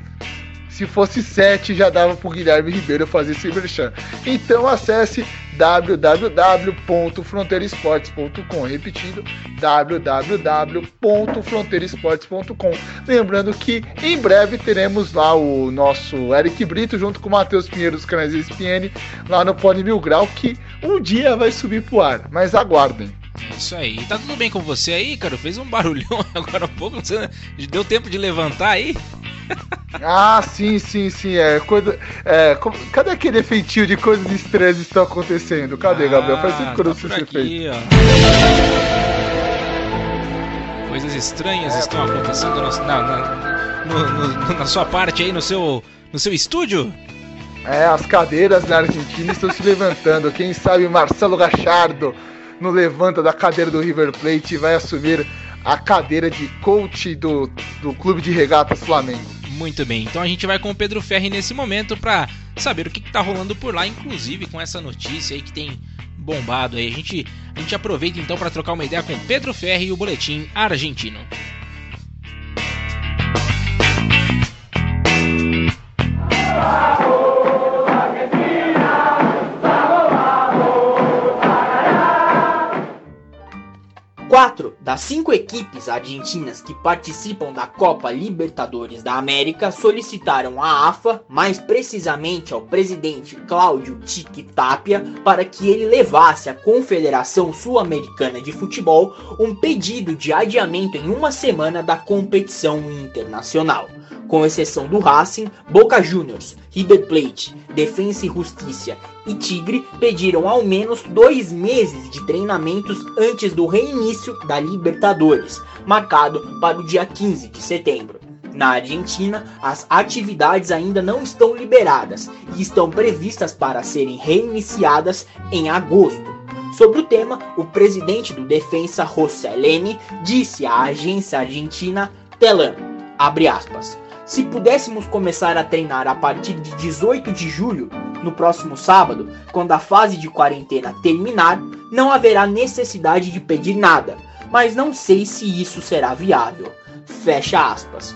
se fosse 7, já dava para o Guilherme Ribeiro fazer esse merchan. Então acesse www.fronteiresportes.com. Repetindo, www.fronteiresportes.com. Lembrando que em breve teremos lá o nosso Eric Brito junto com o Matheus Pinheiro dos canais ESPN lá no Pony Mil Grau, que um dia vai subir pro ar. Mas aguardem. É isso aí. Tá tudo bem com você aí, cara? Fez um barulhão *laughs* agora há pouco. Você deu tempo de levantar aí? Ah, sim, sim, sim. É, quando, é, cadê aquele efeitio de coisas estranhas que estão acontecendo? Cadê, ah, Gabriel? Faz tempo que eu não sei se fez. Coisas estranhas é, estão acontecendo na, na, no, no, na sua parte aí, no seu, no seu estúdio? É, as cadeiras na Argentina estão se levantando. Quem sabe Marcelo Gachardo no levanta da cadeira do River Plate e vai assumir a cadeira de coach do, do Clube de Regatas Flamengo. Muito bem, então a gente vai com o Pedro Ferri nesse momento para saber o que, está rolando por lá, inclusive com essa notícia aí que tem bombado aí. A gente, a gente aproveita então para trocar uma ideia com Pedro Ferri e o boletim argentino. Quatro das cinco equipes argentinas que participam da Copa Libertadores da América solicitaram à AFA, mais precisamente ao presidente Cláudio Tique Tapia, para que ele levasse à Confederação Sul-Americana de Futebol um pedido de adiamento em uma semana da competição internacional. Com exceção do Racing, Boca Juniors, River Plate, Defensa e Justiça e Tigre pediram ao menos dois meses de treinamentos antes do reinício da Libertadores, marcado para o dia 15 de setembro. Na Argentina, as atividades ainda não estão liberadas e estão previstas para serem reiniciadas em agosto. Sobre o tema, o presidente do Defensa, Lene, disse à agência argentina Telam, abre aspas, se pudéssemos começar a treinar a partir de 18 de julho, no próximo sábado, quando a fase de quarentena terminar, não haverá necessidade de pedir nada, mas não sei se isso será viável. Fecha aspas.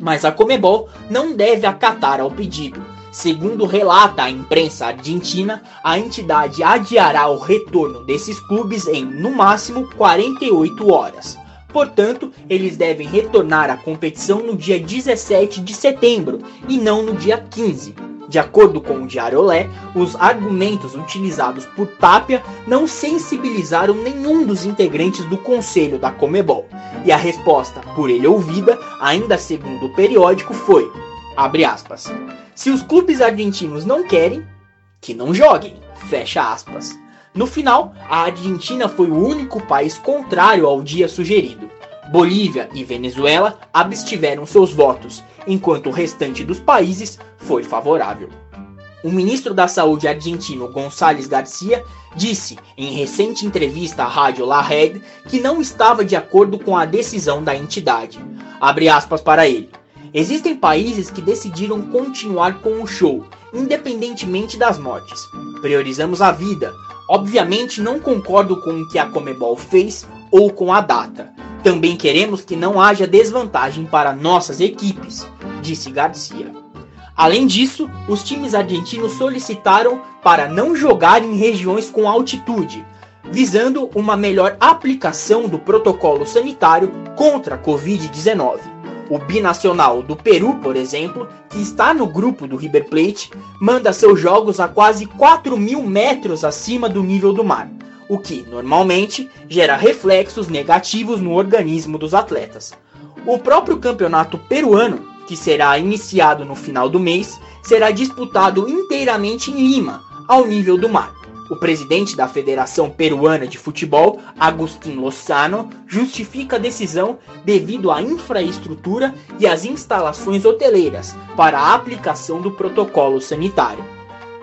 Mas a Comebol não deve acatar ao pedido. Segundo relata a imprensa argentina, a entidade adiará o retorno desses clubes em, no máximo, 48 horas. Portanto, eles devem retornar à competição no dia 17 de setembro e não no dia 15. De acordo com o Diário Olé, os argumentos utilizados por Tapia não sensibilizaram nenhum dos integrantes do conselho da Comebol. E a resposta, por ele ouvida, ainda segundo o periódico, foi: abre aspas. Se os clubes argentinos não querem, que não joguem. Fecha aspas. No final, a Argentina foi o único país contrário ao dia sugerido. Bolívia e Venezuela abstiveram seus votos, enquanto o restante dos países foi favorável. O ministro da Saúde argentino Gonçalves Garcia disse em recente entrevista à rádio La Red que não estava de acordo com a decisão da entidade. Abre aspas para ele. Existem países que decidiram continuar com o show, independentemente das mortes. Priorizamos a vida, Obviamente não concordo com o que a Comebol fez ou com a data. Também queremos que não haja desvantagem para nossas equipes, disse Garcia. Além disso, os times argentinos solicitaram para não jogar em regiões com altitude, visando uma melhor aplicação do protocolo sanitário contra a Covid-19. O binacional do Peru, por exemplo, que está no grupo do River Plate, manda seus jogos a quase 4 mil metros acima do nível do mar, o que, normalmente, gera reflexos negativos no organismo dos atletas. O próprio campeonato peruano, que será iniciado no final do mês, será disputado inteiramente em Lima, ao nível do mar. O presidente da Federação Peruana de Futebol, Agustin Lozano, justifica a decisão devido à infraestrutura e às instalações hoteleiras para a aplicação do protocolo sanitário.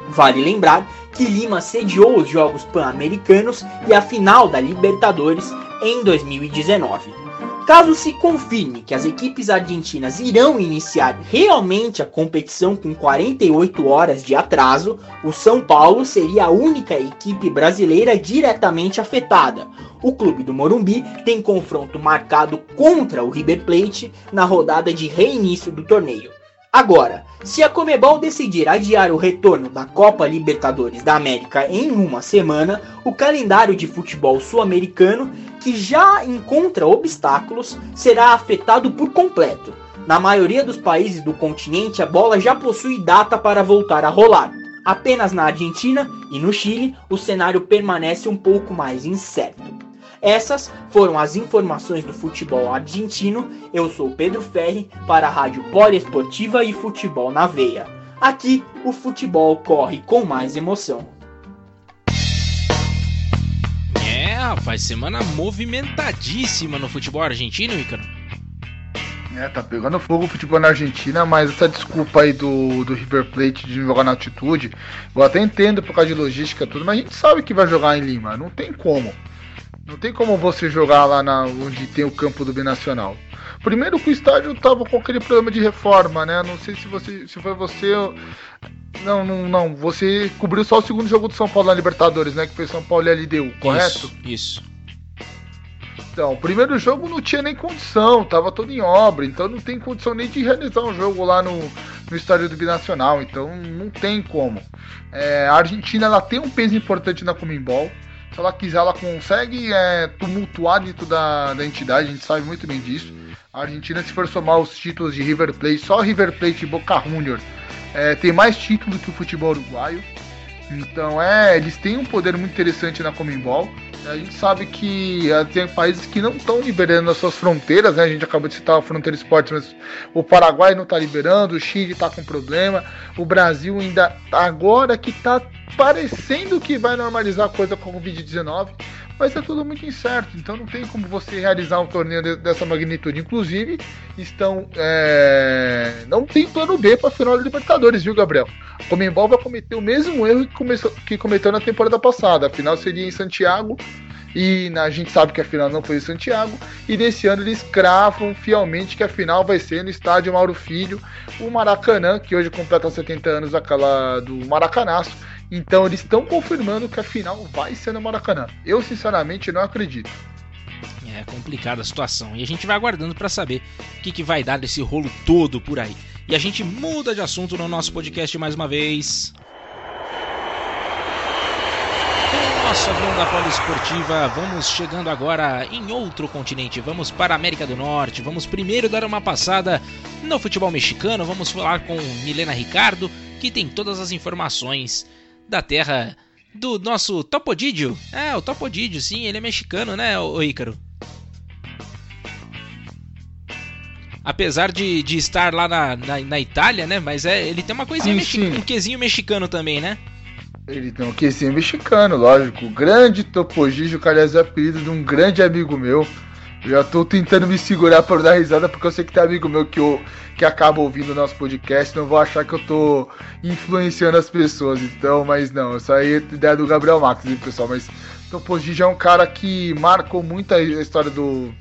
Vale lembrar que Lima sediou os Jogos Pan-Americanos e a final da Libertadores em 2019. Caso se confirme que as equipes argentinas irão iniciar realmente a competição com 48 horas de atraso, o São Paulo seria a única equipe brasileira diretamente afetada. O clube do Morumbi tem confronto marcado contra o River Plate na rodada de reinício do torneio. Agora, se a Comebol decidir adiar o retorno da Copa Libertadores da América em uma semana, o calendário de futebol sul-americano, que já encontra obstáculos, será afetado por completo. Na maioria dos países do continente, a bola já possui data para voltar a rolar. Apenas na Argentina e no Chile, o cenário permanece um pouco mais incerto. Essas foram as informações do futebol argentino. Eu sou Pedro Ferri para a Rádio Poliesportiva e Futebol na Veia. Aqui o futebol corre com mais emoção. É, rapaz, semana movimentadíssima no futebol argentino, Ícaro. É, tá pegando fogo o futebol na Argentina, mas essa desculpa aí do, do River Plate de jogar na altitude, eu até entendo por causa de logística tudo, mas a gente sabe que vai jogar em Lima, não tem como. Não tem como você jogar lá na, onde tem o campo do Binacional. Primeiro que o estádio tava com aquele problema de reforma, né? Não sei se você se foi você. Não, não, não. Você cobriu só o segundo jogo do São Paulo na Libertadores, né? Que foi São Paulo e LDU, correto? Isso. isso. Então, o primeiro jogo não tinha nem condição, tava todo em obra, então não tem condição nem de realizar um jogo lá no, no estádio do Binacional, então não tem como. É, a Argentina ela tem um peso importante na Comembol se ela quiser, ela consegue é, tumultuar dentro da, da entidade, a gente sabe muito bem disso. A Argentina, se for somar os títulos de River Plate, só River Plate e Boca Juniors é, tem mais títulos que o futebol uruguaio. Então, é, eles têm um poder muito interessante na Comembol. A gente sabe que uh, tem países que não estão liberando as suas fronteiras, né? A gente acabou de citar a Fronteira Esportes, mas o Paraguai não está liberando, o Chile está com problema, o Brasil ainda agora que está parecendo que vai normalizar a coisa com o Covid-19, mas é tudo muito incerto, então não tem como você realizar um torneio de, dessa magnitude. Inclusive, estão. É... Não tem plano B para a final da Libertadores, viu, Gabriel? A Comembol vai cometer o mesmo erro que, começou, que cometeu na temporada passada. A final seria em Santiago. E a gente sabe que a final não foi em Santiago. E nesse ano eles cravam fielmente que a final vai ser no estádio Mauro Filho, o Maracanã, que hoje completa 70 anos aquela do Maracanaço então eles estão confirmando que a final vai ser no Maracanã. Eu sinceramente não acredito. É complicada a situação e a gente vai aguardando para saber o que, que vai dar desse rolo todo por aí. E a gente muda de assunto no nosso podcast mais uma vez. nosso avião da Poliesportiva, vamos chegando agora em outro continente. Vamos para a América do Norte. Vamos primeiro dar uma passada no futebol mexicano. Vamos falar com Milena Ricardo, que tem todas as informações da terra do nosso Topodídio. É, o Topodídio, sim, ele é mexicano, né, o Ícaro? Apesar de, de estar lá na, na, na, Itália, né? Mas é, ele tem uma coisinha mexicana, um quesinho mexicano também, né? Ele tem um quesinho mexicano, lógico. O grande Topogígio, que aliás é apelido de um grande amigo meu. Já tô tentando me segurar para dar risada, porque eu sei que tem amigo meu que, eu, que acaba ouvindo o nosso podcast, não vou achar que eu tô influenciando as pessoas, então, mas não, isso aí é ideia do Gabriel Max, pessoal, mas Topogi já é um cara que marcou muito a história do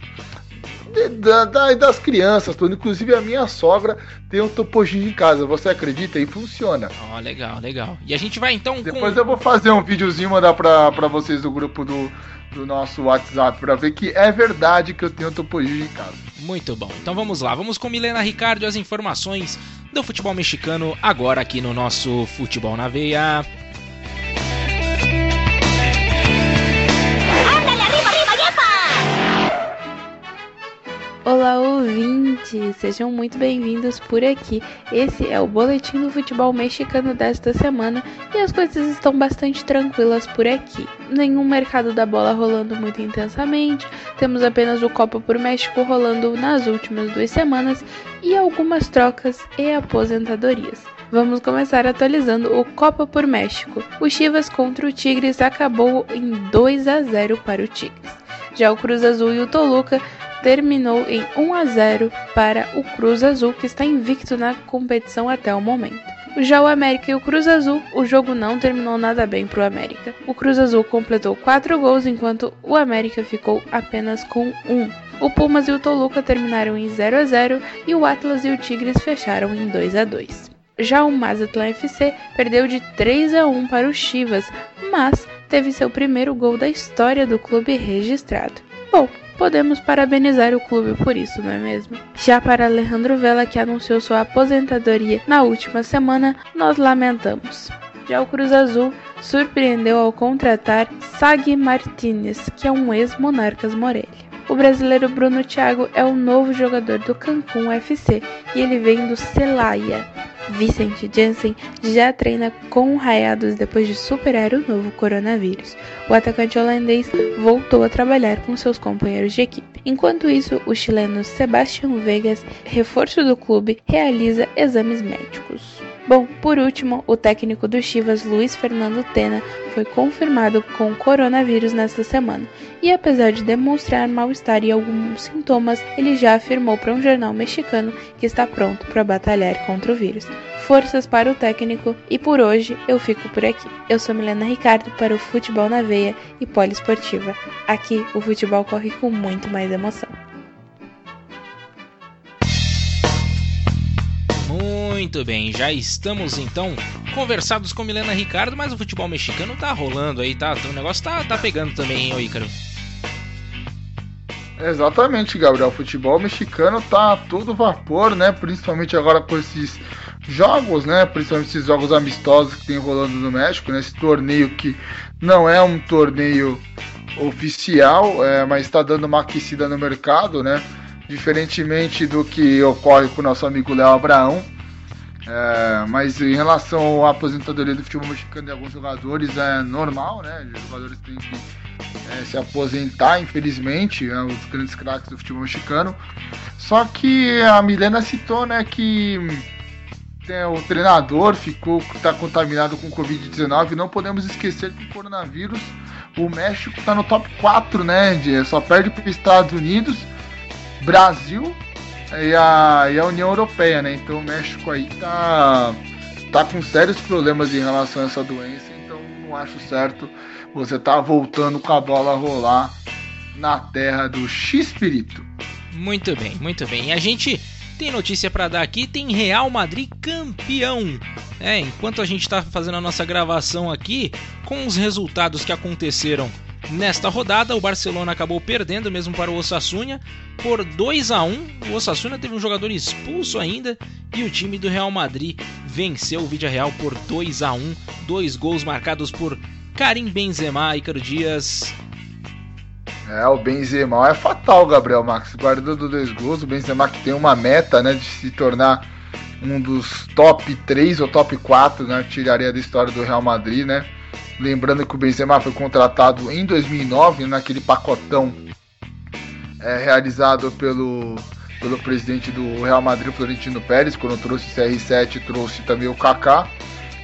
da, da, das crianças, tudo. Inclusive a minha sogra tem um topoginho em casa. Você acredita? E funciona. Ó, oh, legal, legal. E a gente vai então. Depois com... eu vou fazer um videozinho mandar pra, pra vocês do grupo do, do nosso WhatsApp para ver que é verdade que eu tenho topoginho em casa. Muito bom. Então vamos lá. Vamos com Milena Ricardo as informações do futebol mexicano agora aqui no nosso Futebol na Veia. Olá, ouvintes! Sejam muito bem-vindos por aqui. Esse é o Boletim do Futebol Mexicano desta semana e as coisas estão bastante tranquilas por aqui. Nenhum mercado da bola rolando muito intensamente, temos apenas o Copa por México rolando nas últimas duas semanas e algumas trocas e aposentadorias. Vamos começar atualizando o Copa por México. O Chivas contra o Tigres acabou em 2 a 0 para o Tigres. Já o Cruz Azul e o Toluca terminou em 1 a 0 para o Cruz Azul, que está invicto na competição até o momento. Já o América e o Cruz Azul, o jogo não terminou nada bem para o América. O Cruz Azul completou 4 gols, enquanto o América ficou apenas com 1. O Pumas e o Toluca terminaram em 0 a 0 e o Atlas e o Tigres fecharam em 2 a 2. Já o Mazatlan FC perdeu de 3 a 1 para o Chivas, mas teve seu primeiro gol da história do clube registrado. Bom, podemos parabenizar o clube por isso, não é mesmo? Já para Alejandro Vela, que anunciou sua aposentadoria na última semana, nós lamentamos. Já o Cruz Azul surpreendeu ao contratar Sag Martinez, que é um ex-Monarcas Morelia. O brasileiro Bruno Thiago é o novo jogador do Cancún FC e ele vem do Celaya. Vicente Jansen já treina com Raiados depois de superar o novo coronavírus. O atacante holandês voltou a trabalhar com seus companheiros de equipe. Enquanto isso, o chileno Sebastião Vegas, reforço do clube, realiza exames médicos. Bom, por último, o técnico do Chivas, Luiz Fernando Tena, foi confirmado com coronavírus nesta semana. E apesar de demonstrar mal-estar e alguns sintomas, ele já afirmou para um jornal mexicano que está pronto para batalhar contra o vírus. Forças para o técnico e por hoje eu fico por aqui. Eu sou Milena Ricardo para o Futebol na Veia e Poliesportiva. Aqui o futebol corre com muito mais emoção. Muito bem, já estamos então conversados com Milena Ricardo, mas o futebol mexicano tá rolando aí, tá? O negócio tá, tá pegando também, hein, ô Ícaro? Exatamente, Gabriel. O futebol mexicano tá todo vapor, né? Principalmente agora com esses jogos, né? Principalmente esses jogos amistosos que tem rolando no México, nesse né? torneio que não é um torneio oficial, é, mas está dando uma aquecida no mercado, né? Diferentemente do que ocorre com o nosso amigo Léo Abraão. É, mas em relação à aposentadoria do futebol mexicano de alguns jogadores é normal, né? Os jogadores têm que é, se aposentar, infelizmente, é, os grandes craques do futebol mexicano. Só que a Milena citou, né, que o treinador ficou está contaminado com Covid-19. Não podemos esquecer que o coronavírus, o México está no top 4, né? De, só perde para os Estados Unidos, Brasil e a, e a União Europeia, né? Então o México aí tá, tá com sérios problemas em relação a essa doença. Então não acho certo você tá voltando com a bola rolar na terra do X-Espírito. Muito bem, muito bem. E a gente tem notícia para dar aqui, tem Real Madrid campeão. É, enquanto a gente está fazendo a nossa gravação aqui, com os resultados que aconteceram nesta rodada, o Barcelona acabou perdendo mesmo para o Osasuna por 2 a 1. O Osasuna teve um jogador expulso ainda e o time do Real Madrid venceu o Real por 2 a 1, dois gols marcados por Karim Benzema, Ícaro Dias. É, o Benzema é fatal, Gabriel Max. Guardando dois gols, o Benzema que tem uma meta, né, de se tornar um dos top 3 ou top 4 na né, tiraria da história do Real Madrid, né? Lembrando que o Benzema foi contratado em 2009, naquele pacotão é, realizado pelo, pelo presidente do Real Madrid, Florentino Pérez, quando trouxe o CR7 trouxe também o Kaká.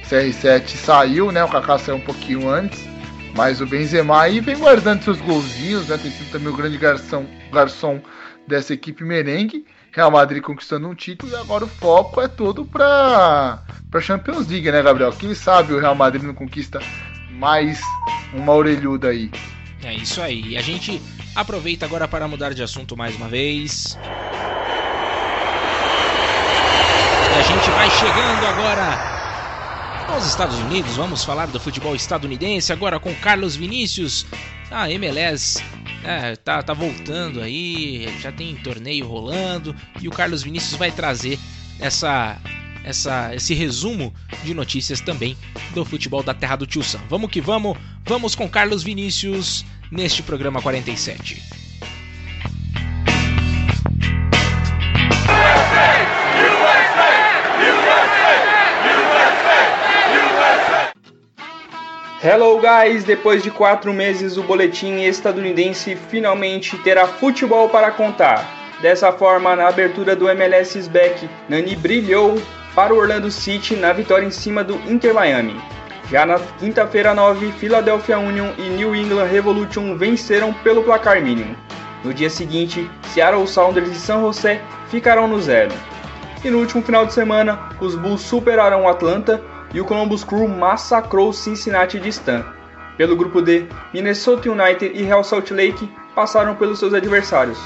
CR7 saiu, né? O Kaká saiu um pouquinho antes. Mas o Benzema aí vem guardando seus golzinhos, né? Tem sido também o grande garçom, garçom dessa equipe merengue. Real Madrid conquistando um título e agora o foco é todo para para Champions League, né, Gabriel? Quem sabe o Real Madrid não conquista mais uma orelhuda aí. É isso aí. A gente aproveita agora para mudar de assunto mais uma vez. E a gente vai chegando agora aos Estados Unidos. Vamos falar do futebol estadunidense agora com Carlos Vinícius. A MLS é, tá, tá voltando aí, já tem torneio rolando e o Carlos Vinícius vai trazer essa, essa, esse resumo de notícias também do futebol da terra do Tio Sam. Vamos que vamos, vamos com Carlos Vinícius neste programa 47. Hello guys! Depois de quatro meses, o boletim estadunidense finalmente terá futebol para contar. Dessa forma, na abertura do MLS Back, Nani brilhou para o Orlando City na vitória em cima do Inter Miami. Já na quinta-feira 9, Philadelphia Union e New England Revolution venceram pelo placar mínimo. No dia seguinte, Seattle Sounders e San José ficaram no zero. E no último final de semana, os Bulls superaram o Atlanta e o Columbus Crew massacrou Cincinnati de Stan. Pelo grupo D, Minnesota United e Real Salt Lake passaram pelos seus adversários.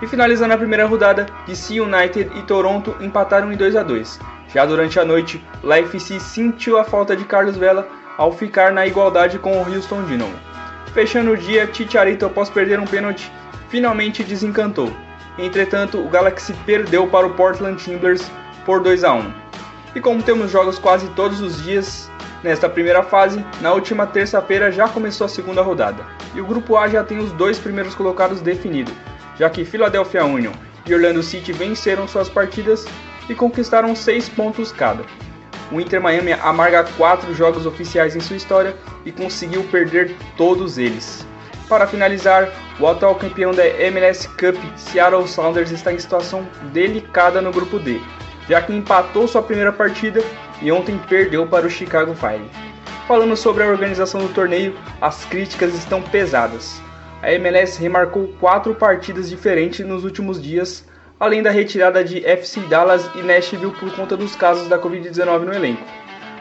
E finalizando a primeira rodada, DC United e Toronto empataram em 2 a 2. Já durante a noite, o LFC sentiu a falta de Carlos Vela ao ficar na igualdade com o Houston Dynamo. Fechando o dia, Chicharito após perder um pênalti, finalmente desencantou. Entretanto, o Galaxy perdeu para o Portland Timbers por 2 a 1. E como temos jogos quase todos os dias nesta primeira fase, na última terça-feira já começou a segunda rodada. E o grupo A já tem os dois primeiros colocados definidos, já que Philadelphia Union e Orlando City venceram suas partidas e conquistaram seis pontos cada. O Inter Miami amarga quatro jogos oficiais em sua história e conseguiu perder todos eles. Para finalizar, o atual campeão da MLS Cup, Seattle Sounders, está em situação delicada no grupo D, já que empatou sua primeira partida e ontem perdeu para o Chicago Fire. Falando sobre a organização do torneio, as críticas estão pesadas. A MLS remarcou quatro partidas diferentes nos últimos dias, além da retirada de FC Dallas e Nashville por conta dos casos da Covid-19 no elenco.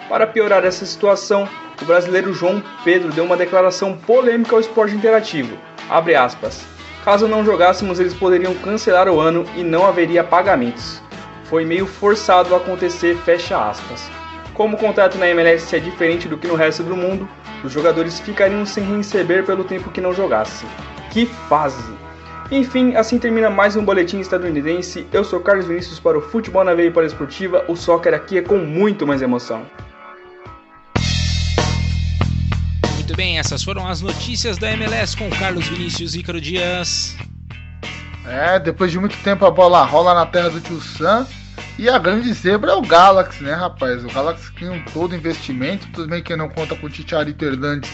Para piorar essa situação, o brasileiro João Pedro deu uma declaração polêmica ao esporte interativo. Aspas, Caso não jogássemos, eles poderiam cancelar o ano e não haveria pagamentos foi meio forçado a acontecer, fecha aspas. Como o contrato na MLS é diferente do que no resto do mundo, os jogadores ficariam sem receber pelo tempo que não jogassem. Que fase! Enfim, assim termina mais um boletim estadunidense. Eu sou Carlos Vinícius para o Futebol na Veia Esportiva. O soccer aqui é com muito mais emoção. Muito bem, essas foram as notícias da MLS com Carlos Vinícius Ícaro Dias. É, depois de muito tempo a bola rola na terra do tio Sam e a grande zebra é o Galaxy, né, rapaz? O Galaxy tem um todo investimento, tudo bem que não conta com o Ticharito Hernandes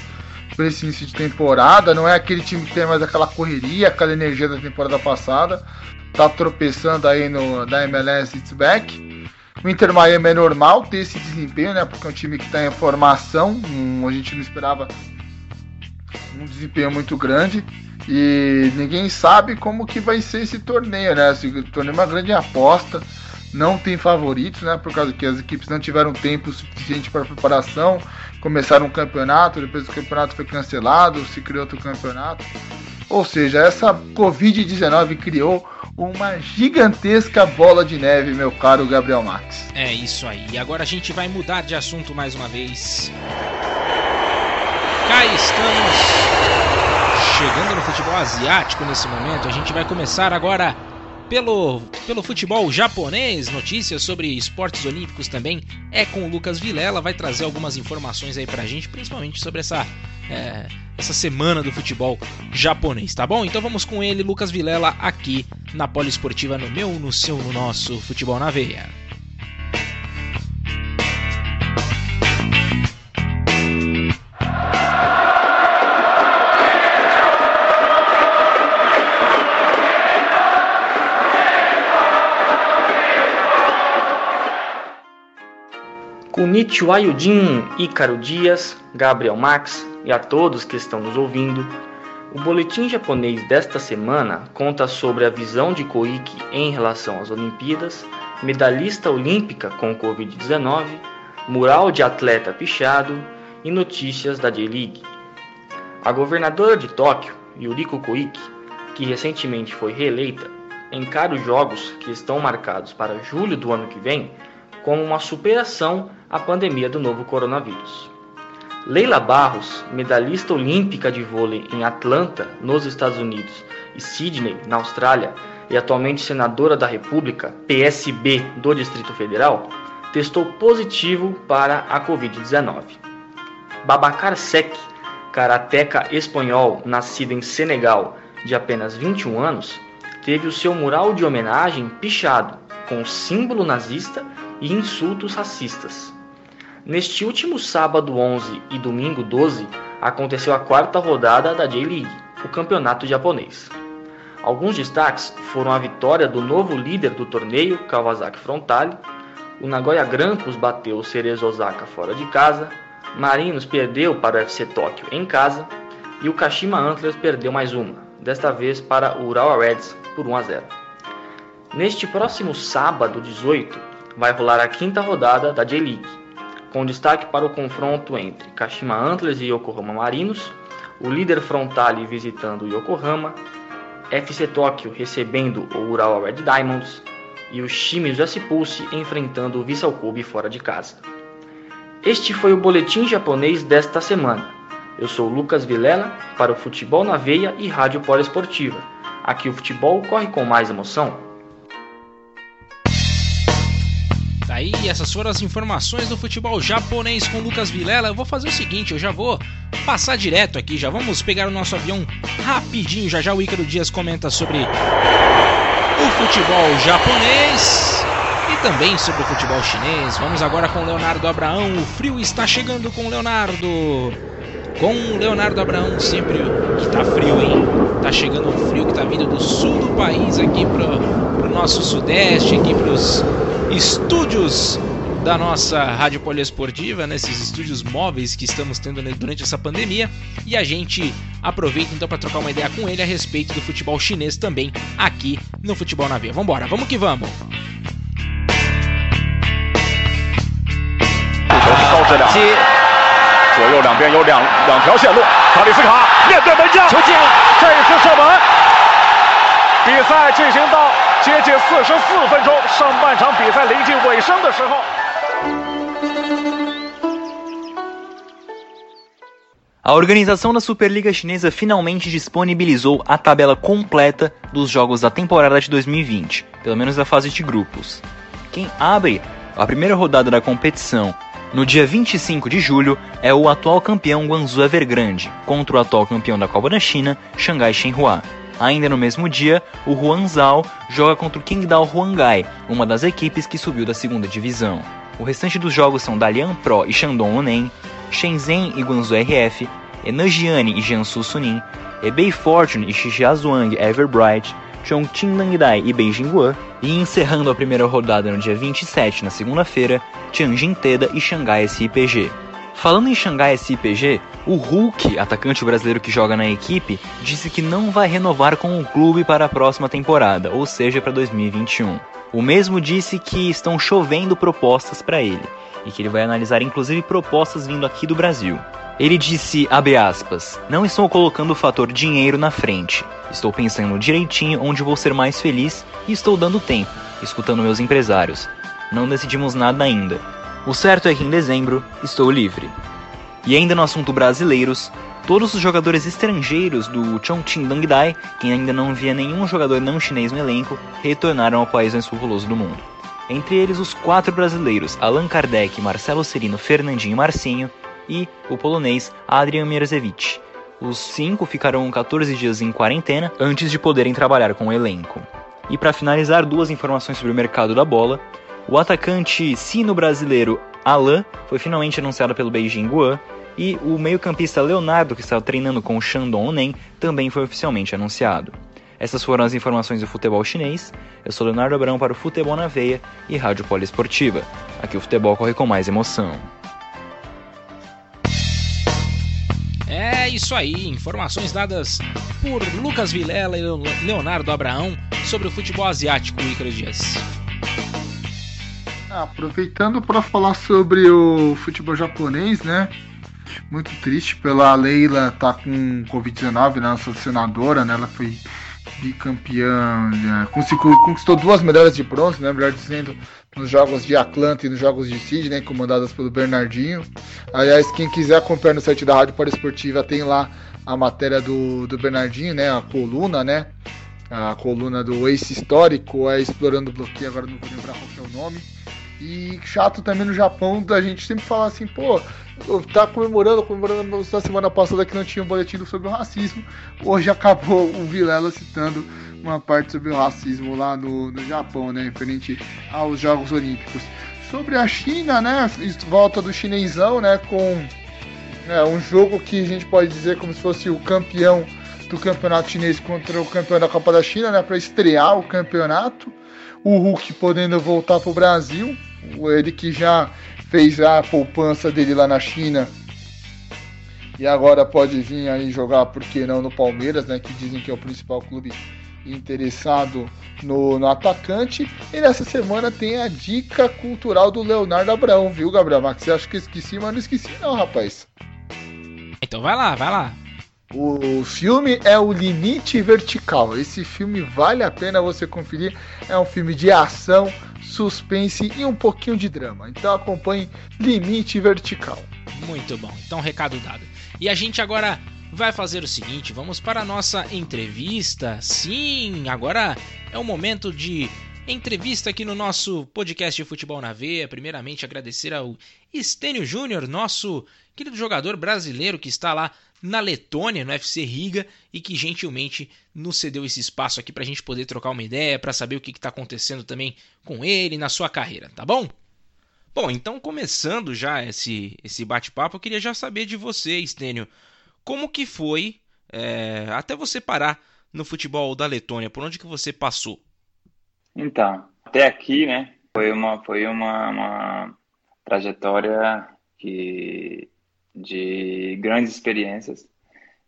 para esse início de temporada, não é aquele time que tem mais aquela correria, aquela energia da temporada passada, tá tropeçando aí no da MLS It's Back. O Inter Miami é normal ter esse desempenho, né? Porque é um time que está em formação, um, a gente não esperava um desempenho muito grande. E ninguém sabe como que vai ser esse torneio, né? Esse torneio é uma grande aposta não tem favoritos, né? Por causa que as equipes não tiveram tempo suficiente para preparação, começaram um campeonato, depois o campeonato foi cancelado, se criou outro campeonato. Ou seja, essa Covid-19 criou uma gigantesca bola de neve, meu caro Gabriel Max. É isso aí. Agora a gente vai mudar de assunto mais uma vez. Cá estamos chegando no futebol asiático nesse momento. A gente vai começar agora pelo, pelo futebol japonês, notícias sobre esportes olímpicos também é com o Lucas Vilela, vai trazer algumas informações aí pra gente, principalmente sobre essa, é, essa semana do futebol japonês, tá bom? Então vamos com ele, Lucas Vilela, aqui na Poliesportiva, no meu, no seu, no nosso Futebol na Veia. Konnichiwa Yudin, Ícaro Dias, Gabriel Max e a todos que estão nos ouvindo. O boletim japonês desta semana conta sobre a visão de Koike em relação às Olimpíadas, medalhista olímpica com Covid-19, mural de atleta pichado e notícias da J-League. A governadora de Tóquio, Yuriko Koike, que recentemente foi reeleita, encara os jogos que estão marcados para julho do ano que vem como uma superação à pandemia do novo coronavírus. Leila Barros, medalhista olímpica de vôlei em Atlanta, nos Estados Unidos, e Sydney, na Austrália, e atualmente senadora da República, PSB do Distrito Federal, testou positivo para a Covid-19. Babacar Sek, karateca espanhol nascido em Senegal, de apenas 21 anos, teve o seu mural de homenagem pichado, com símbolo nazista e insultos racistas. Neste último sábado 11 e domingo 12, aconteceu a quarta rodada da J-League, o campeonato japonês. Alguns destaques foram a vitória do novo líder do torneio, Kawasaki Frontale, o Nagoya Grampus bateu o Cerezo Osaka fora de casa, Marinos perdeu para o FC Tóquio em casa e o Kashima Antlers perdeu mais uma, desta vez para o Urawa Reds por 1 a 0. Neste próximo sábado 18, vai rolar a quinta rodada da J-League, com destaque para o confronto entre Kashima Antlers e Yokohama Marinos, o líder Frontale visitando Yokohama, FC Tóquio recebendo o Urawa Red Diamonds e o Shimizu S Pulse enfrentando o Vissel Kobe fora de casa. Este foi o boletim japonês desta semana. Eu sou Lucas Vilela para o Futebol na Veia e Rádio Poliesportiva. Aqui o futebol corre com mais emoção. Tá aí, essas foram as informações do futebol japonês com Lucas Vilela. Eu vou fazer o seguinte, eu já vou passar direto aqui, já vamos pegar o nosso avião rapidinho. Já já o Ícaro Dias comenta sobre o futebol japonês e também sobre o futebol chinês. Vamos agora com Leonardo Abraão. O frio está chegando com Leonardo. Com Leonardo Abraão, sempre que tá frio, hein? Tá chegando um frio que tá vindo do sul do país aqui pro, pro nosso sudeste, aqui pros estúdios da nossa Rádio Poliesportiva, nesses estúdios móveis que estamos tendo durante essa pandemia. E a gente aproveita então para trocar uma ideia com ele a respeito do futebol chinês também aqui no Futebol na Via. Vambora, vamos que vamos! 左右两边有两两条线路，卡里斯卡面对门将，球进了，这一次射门。比赛进行到接近四十四分钟，上半场比赛临近尾声的时候。A organização da Superliga Chinesa finalmente disponibilizou a tabela completa dos jogos da temporada de 2020, pelo menos da fase de grupos. Quem abre a primeira rodada da competição no dia 25 de julho é o atual campeão Guangzhou Evergrande contra o atual campeão da Copa da China, Xangai Shenhua. Ainda no mesmo dia, o Huanzhou joga contra o Qingdao Huangai, uma das equipes que subiu da segunda divisão. O restante dos jogos são Dalian Pro e Shandong Luneng, Shenzhen e Guangzhou RF, Enajiane e Jiangsu Suning, Ebei Fortune e Shijiazhuang Everbright, Chongqing Nangdai e Beijing Guan, e encerrando a primeira rodada no dia 27, na segunda-feira, Tianjin Teda e Xangai SIPG. Falando em Xangai SIPG, o Hulk, atacante brasileiro que joga na equipe, disse que não vai renovar com o clube para a próxima temporada, ou seja, para 2021. O mesmo disse que estão chovendo propostas para ele e que ele vai analisar inclusive propostas vindo aqui do Brasil. Ele disse, aspas, não estou colocando o fator dinheiro na frente. Estou pensando direitinho onde vou ser mais feliz e estou dando tempo, escutando meus empresários. Não decidimos nada ainda. O certo é que em dezembro estou livre. E ainda no assunto brasileiros, todos os jogadores estrangeiros do Chongqing Dangdai, que ainda não via nenhum jogador não chinês no elenco, retornaram ao país mais populoso do mundo. Entre eles os quatro brasileiros Allan Kardec, Marcelo Serino, Fernandinho e Marcinho, e o polonês Adrian Mierzewicz. Os cinco ficarão 14 dias em quarentena antes de poderem trabalhar com o elenco. E para finalizar, duas informações sobre o mercado da bola. O atacante sino-brasileiro Alain foi finalmente anunciado pelo Beijing Guan e o meio-campista Leonardo, que estava treinando com o Shandong Onen, também foi oficialmente anunciado. Essas foram as informações do futebol chinês. Eu sou Leonardo Abrão para o Futebol na Veia e Rádio Poliesportiva. Aqui o futebol corre com mais emoção. É isso aí, informações dadas por Lucas Vilela e Leonardo Abraão sobre o futebol asiático, Ícaro Dias. Aproveitando para falar sobre o futebol japonês, né? muito triste pela Leila tá com Covid-19, né, nossa senadora, né? Ela foi bicampeã, né, conquistou duas medalhas de bronze, né, melhor dizendo, nos jogos de Atlanta e nos jogos de Sydney, comandadas pelo Bernardinho. Aliás, quem quiser acompanhar no site da Rádio Esportiva tem lá a matéria do, do Bernardinho, né, a coluna, né, a coluna do Ace Histórico, é Explorando o Bloqueio, agora não vou lembrar qual é o nome. E chato também no Japão da gente sempre falar assim, pô, tá comemorando, comemorando na semana passada que não tinha um boletim sobre o racismo. Hoje acabou o Vilela citando uma parte sobre o racismo lá no, no Japão, né? Referente aos Jogos Olímpicos. Sobre a China, né? Volta do chinesão, né? Com é, um jogo que a gente pode dizer como se fosse o campeão do campeonato chinês contra o campeão da Copa da China, né? Para estrear o campeonato. O Hulk podendo voltar para o Brasil. Ele que já fez a poupança dele lá na China e agora pode vir aí jogar, por que não, no Palmeiras, né? Que dizem que é o principal clube interessado no, no atacante. E nessa semana tem a dica cultural do Leonardo Abraão, viu, Gabriel Max? Você acha que esqueci, mas não esqueci não, rapaz. Então vai lá, vai lá. O filme é o Limite Vertical. Esse filme vale a pena você conferir. É um filme de ação, suspense e um pouquinho de drama. Então acompanhe Limite Vertical. Muito bom. Então recado dado. E a gente agora vai fazer o seguinte, vamos para a nossa entrevista. Sim, agora é o momento de entrevista aqui no nosso podcast de Futebol na Veia. Primeiramente agradecer ao Estênio Júnior, nosso querido jogador brasileiro que está lá na Letônia, no FC Riga, e que gentilmente nos cedeu esse espaço aqui para a gente poder trocar uma ideia, para saber o que está acontecendo também com ele na sua carreira, tá bom? Bom, então começando já esse, esse bate-papo, eu queria já saber de você, Estênio, como que foi é, até você parar no futebol da Letônia, por onde que você passou? Então, até aqui, né, foi uma, foi uma, uma trajetória que de grandes experiências.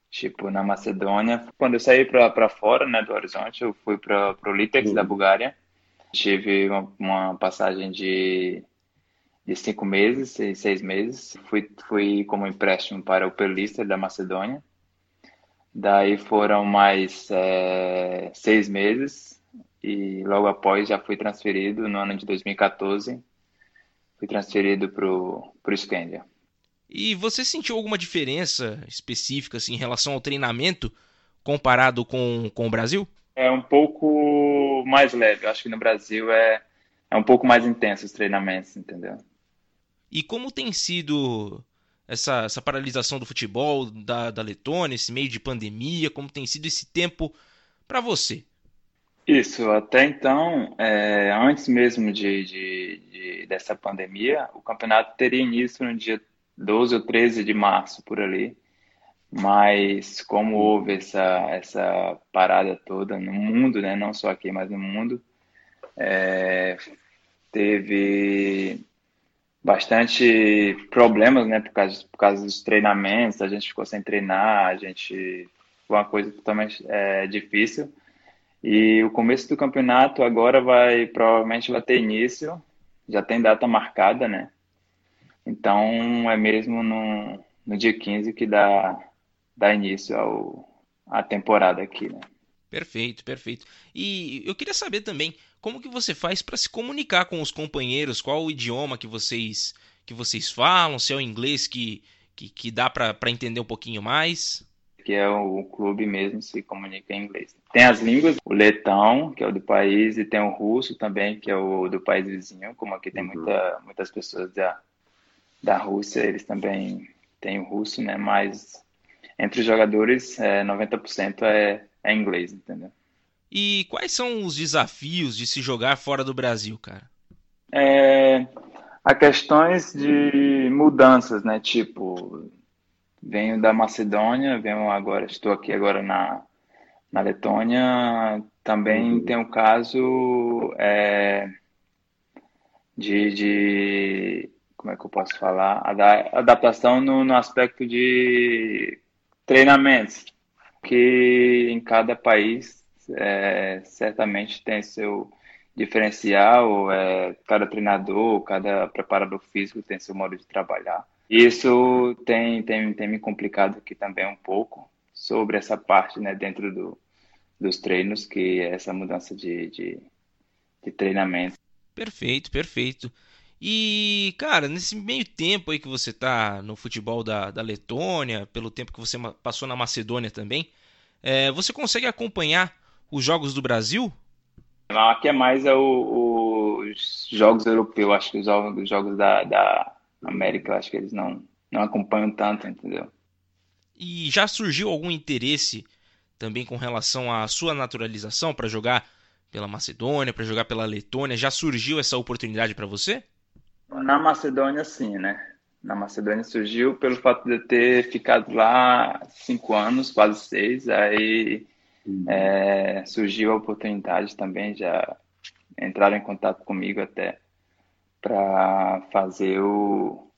Tipo, na Macedônia, quando eu saí para fora né, do Horizonte, eu fui para o Litex uhum. da Bulgária. Tive uma, uma, passagem de, de cinco meses, seis, seis meses. Fui, fui como empréstimo para o Perlister da Macedônia. Daí foram mais é, seis meses e logo após já fui transferido no ano de 2014. Fui transferido para o Scandia. E você sentiu alguma diferença específica assim, em relação ao treinamento comparado com, com o Brasil? É um pouco mais leve. Eu acho que no Brasil é, é um pouco mais intenso os treinamentos, entendeu? E como tem sido essa, essa paralisação do futebol da, da Letônia, esse meio de pandemia? Como tem sido esse tempo para você? Isso, até então, é, antes mesmo de, de, de, dessa pandemia, o campeonato teria início no dia 12 ou 13 de março, por ali. Mas como houve essa, essa parada toda no mundo, né? não só aqui, mas no mundo, é, teve bastante problemas, né, por causa, por causa dos treinamentos, a gente ficou sem treinar, a gente foi uma coisa totalmente é, difícil. E o começo do campeonato agora vai provavelmente vai ter início, já tem data marcada, né? Então é mesmo no, no dia 15 que dá, dá início ao, à temporada aqui, né? Perfeito, perfeito. E eu queria saber também como que você faz para se comunicar com os companheiros, qual o idioma que vocês que vocês falam, se é o inglês que, que, que dá para entender um pouquinho mais. Que é o clube mesmo se comunica em inglês. Tem as línguas, o letão, que é o do país, e tem o russo também, que é o do país vizinho, como aqui tem uhum. muita, muitas pessoas da, da Rússia, eles também têm o russo, né? Mas entre os jogadores, é, 90% é, é inglês, entendeu? E quais são os desafios de se jogar fora do Brasil, cara? É, há questões de mudanças, né? Tipo, venho da Macedônia, venho agora, estou aqui agora na, na Letônia. Também uhum. tem o caso é, de, de como é que eu posso falar? Adaptação no, no aspecto de treinamentos, que em cada país é, certamente tem seu diferencial, é, cada treinador, cada preparador físico tem seu modo de trabalhar. Isso tem, tem, tem me complicado aqui também um pouco sobre essa parte, né, dentro do, dos treinos, que é essa mudança de, de, de treinamento. Perfeito, perfeito. E, cara, nesse meio tempo aí que você tá no futebol da, da Letônia, pelo tempo que você passou na Macedônia também, é, você consegue acompanhar os jogos do Brasil? Não, aqui é mais é o, os jogos europeus, acho que os jogos, os jogos da, da América, acho que eles não, não acompanham tanto, entendeu? E já surgiu algum interesse também com relação à sua naturalização para jogar pela Macedônia, para jogar pela Letônia? Já surgiu essa oportunidade para você? Na Macedônia, sim, né? Na Macedônia surgiu pelo fato de eu ter ficado lá cinco anos, quase seis. Aí uhum. é, surgiu a oportunidade também, já entraram em contato comigo até para fazer o,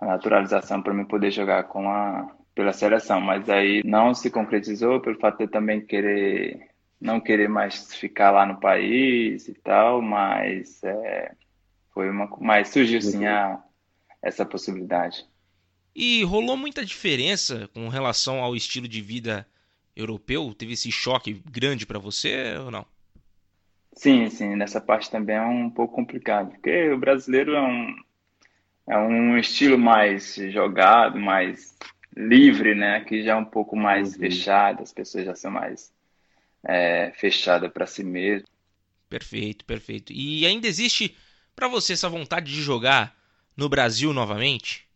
a naturalização para mim poder jogar com a pela seleção, mas aí não se concretizou pelo fato de eu também querer não querer mais ficar lá no país e tal, mas é, foi uma mas surgiu sim a, essa possibilidade. E rolou muita diferença com relação ao estilo de vida europeu? Teve esse choque grande para você ou não? Sim, sim, nessa parte também é um pouco complicado, porque o brasileiro é um, é um estilo mais jogado, mais livre, né? Que já é um pouco mais uhum. fechado, as pessoas já são mais é, fechadas para si mesmo. Perfeito, perfeito. E ainda existe para você essa vontade de jogar no Brasil novamente?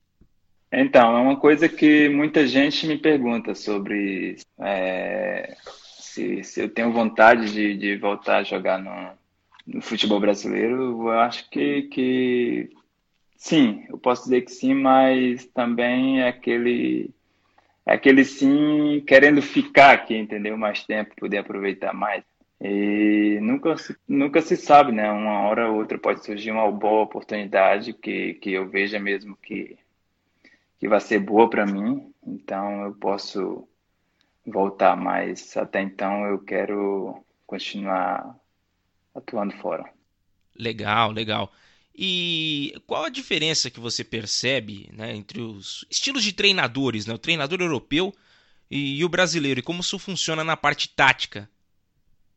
Então, é uma coisa que muita gente me pergunta sobre é, se, se eu tenho vontade de, de voltar a jogar no, no futebol brasileiro, eu acho que, que sim, eu posso dizer que sim, mas também é aquele é aquele sim querendo ficar aqui, entendeu? Mais tempo, poder aproveitar mais. E nunca, nunca se sabe, né? Uma hora ou outra pode surgir uma boa oportunidade que, que eu veja mesmo que, que vai ser boa para mim. Então eu posso voltar, mas até então eu quero continuar atuando fora. Legal, legal. E qual a diferença que você percebe né, entre os estilos de treinadores, né, o treinador europeu e, o brasileiro, e como isso funciona na parte tática?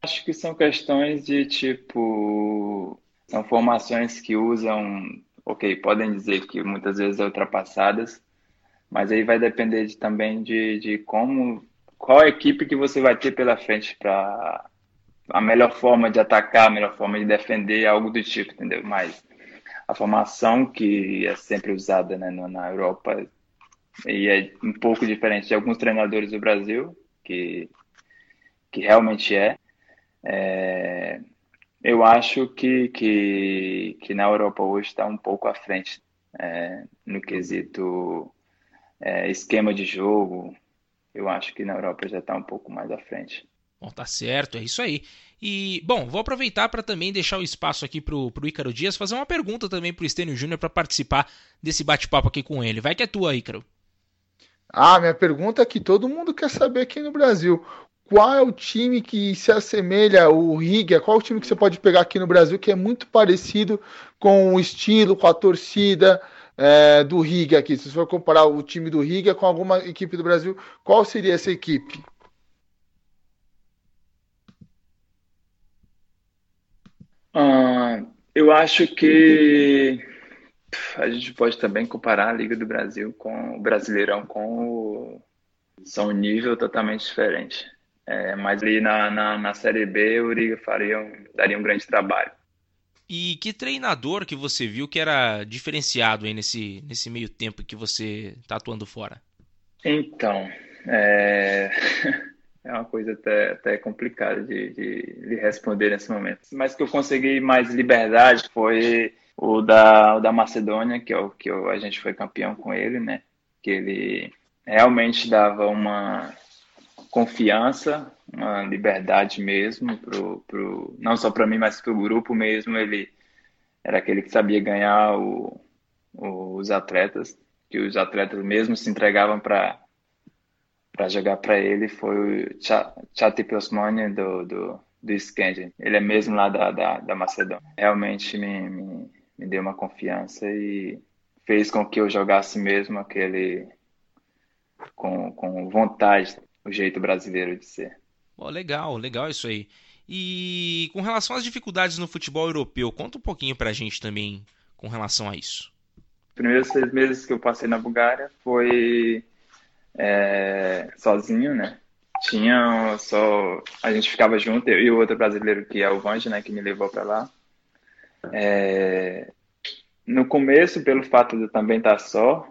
Acho que são questões de tipo. São formações que usam. Ok, podem dizer que muitas vezes é ultrapassadas, mas aí vai depender de, também de, de como qual equipe que você vai ter pela frente para a melhor forma de atacar, a melhor forma de defender, algo do tipo, entendeu? Mas a formação que é sempre usada né, na Europa e é um pouco diferente de alguns treinadores do Brasil, que, que realmente é. É eu acho que, que, que na Europa hoje está um pouco à frente é, no quesito é, esquema de jogo, eu acho que na Europa já está um pouco mais à frente. Bom, tá certo, é isso aí. E, bom, vou aproveitar para também deixar o espaço aqui pro, pro Ícaro Dias fazer uma pergunta também pro Estênio Júnior para participar desse bate-papo aqui com ele. Vai que é tua, Ícaro. Ah, minha pergunta é que todo mundo quer saber aqui no Brasil. Qual é o time que se assemelha, o Riga? Qual é o time que você pode pegar aqui no Brasil que é muito parecido com o estilo, com a torcida, é, do Riga aqui, se você for comparar o time do Riga com alguma equipe do Brasil, qual seria essa equipe? Ah, eu acho que a gente pode também comparar a Liga do Brasil com o Brasileirão com o... são um nível totalmente diferente. É, mas ali na, na, na Série B o Riga faria daria um grande trabalho. E que treinador que você viu que era diferenciado aí nesse, nesse meio tempo que você está atuando fora? Então, é, *laughs* é uma coisa até, até complicada de, de, de, responder nesse momento. Mas que eu consegui mais liberdade foi o da, o da Macedônia, que, é o, que eu, a gente foi campeão com ele, né? Que ele realmente dava uma confiança, uma liberdade mesmo, pro, pro, não só para mim, mas para o grupo mesmo. Ele era aquele que sabia ganhar o, o, os atletas, que os atletas mesmo se entregavam para para jogar para ele foi o Chati Osmani do, do, do Skandin. Ele é mesmo lá da, da, da Macedônia. Realmente me, me, me deu uma confiança e fez com que eu jogasse mesmo aquele com, com vontade, o jeito brasileiro de ser. Oh, legal, legal isso aí. E com relação às dificuldades no futebol europeu, conta um pouquinho pra gente também com relação a isso. Os primeiros seis meses que eu passei na Bulgária foi é, sozinho, né? Tinha só. A gente ficava junto, eu e o outro brasileiro que é o Vange, né? Que me levou para lá. É, no começo, pelo fato de eu também estar só,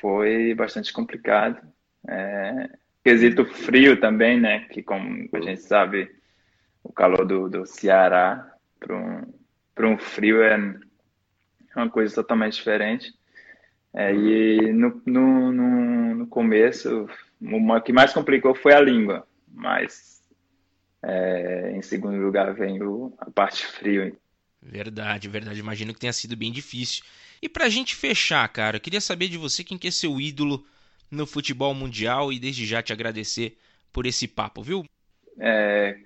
foi bastante complicado. É, quesito frio também, né? Que como a gente sabe, o calor do, do Ceará para um, um frio é uma coisa totalmente diferente. É, e no, no, no, no, começo, o que mais complicou foi a língua, mas é, em segundo lugar vem o, a parte frio. Verdade, verdade. Imagino que tenha sido bem difícil. E pra gente fechar, cara, eu queria saber de você quem que é seu ídolo no futebol mundial e desde já te agradecer por esse papo, viu? É,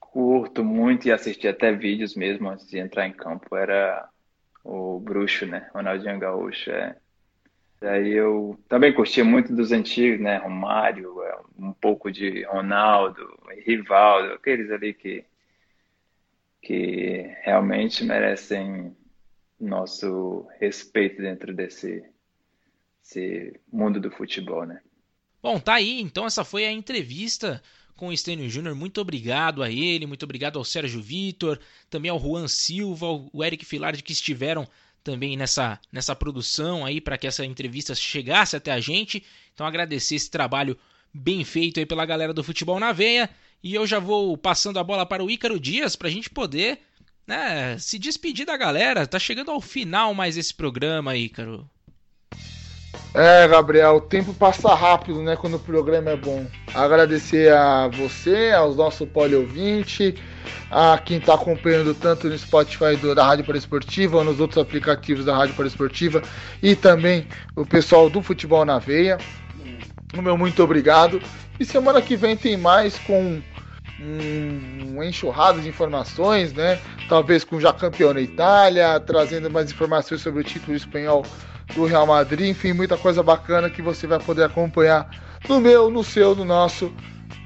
curto muito e assisti até vídeos mesmo antes de entrar em campo. Era o Bruxo, né? Ronaldinho Gaúcho. É. Daí eu também curtia muito dos antigos, né? Romário, é, um pouco de Ronaldo, Rivaldo, aqueles ali que, que realmente merecem nosso respeito dentro desse, desse mundo do futebol, né? Bom, tá aí. Então essa foi a entrevista com o Stênio Júnior. Muito obrigado a ele, muito obrigado ao Sérgio Vitor, também ao Juan Silva, o Eric Filardi que estiveram também nessa, nessa produção aí para que essa entrevista chegasse até a gente. Então agradecer esse trabalho bem feito aí pela galera do Futebol na Veia. E eu já vou passando a bola para o Ícaro Dias para a gente poder né, se despedir da galera. Tá chegando ao final mais esse programa, Ícaro. É, Gabriel, o tempo passa rápido, né, quando o programa é bom. Agradecer a você, aos nossos poliouvintes, a quem está acompanhando tanto no Spotify do, da Rádio Esportiva ou nos outros aplicativos da Rádio Esportiva e também o pessoal do Futebol na Veia. O meu muito obrigado. E semana que vem tem mais com um, um enxurrado de informações, né? Talvez com já campeão na Itália, trazendo mais informações sobre o título espanhol do Real Madrid, enfim, muita coisa bacana que você vai poder acompanhar no meu, no seu, no nosso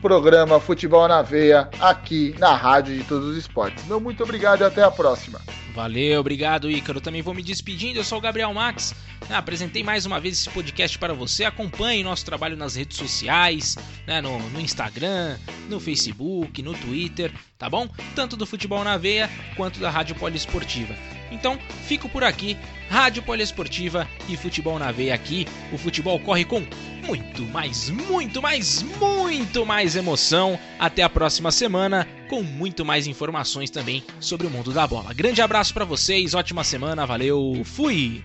programa Futebol na Veia, aqui na Rádio de Todos os Esportes. Meu muito obrigado e até a próxima. Valeu, obrigado Ícaro. Também vou me despedindo. Eu sou o Gabriel Max. Ah, apresentei mais uma vez esse podcast para você. Acompanhe nosso trabalho nas redes sociais, né, no, no Instagram, no Facebook, no Twitter, tá bom? Tanto do Futebol na Veia quanto da Rádio Poliesportiva. Então, fico por aqui. Rádio Poliesportiva e Futebol na Veia aqui. O futebol corre com muito mais, muito mais, muito mais emoção. Até a próxima semana com muito mais informações também sobre o mundo da bola. Grande abraço para vocês, ótima semana, valeu, fui!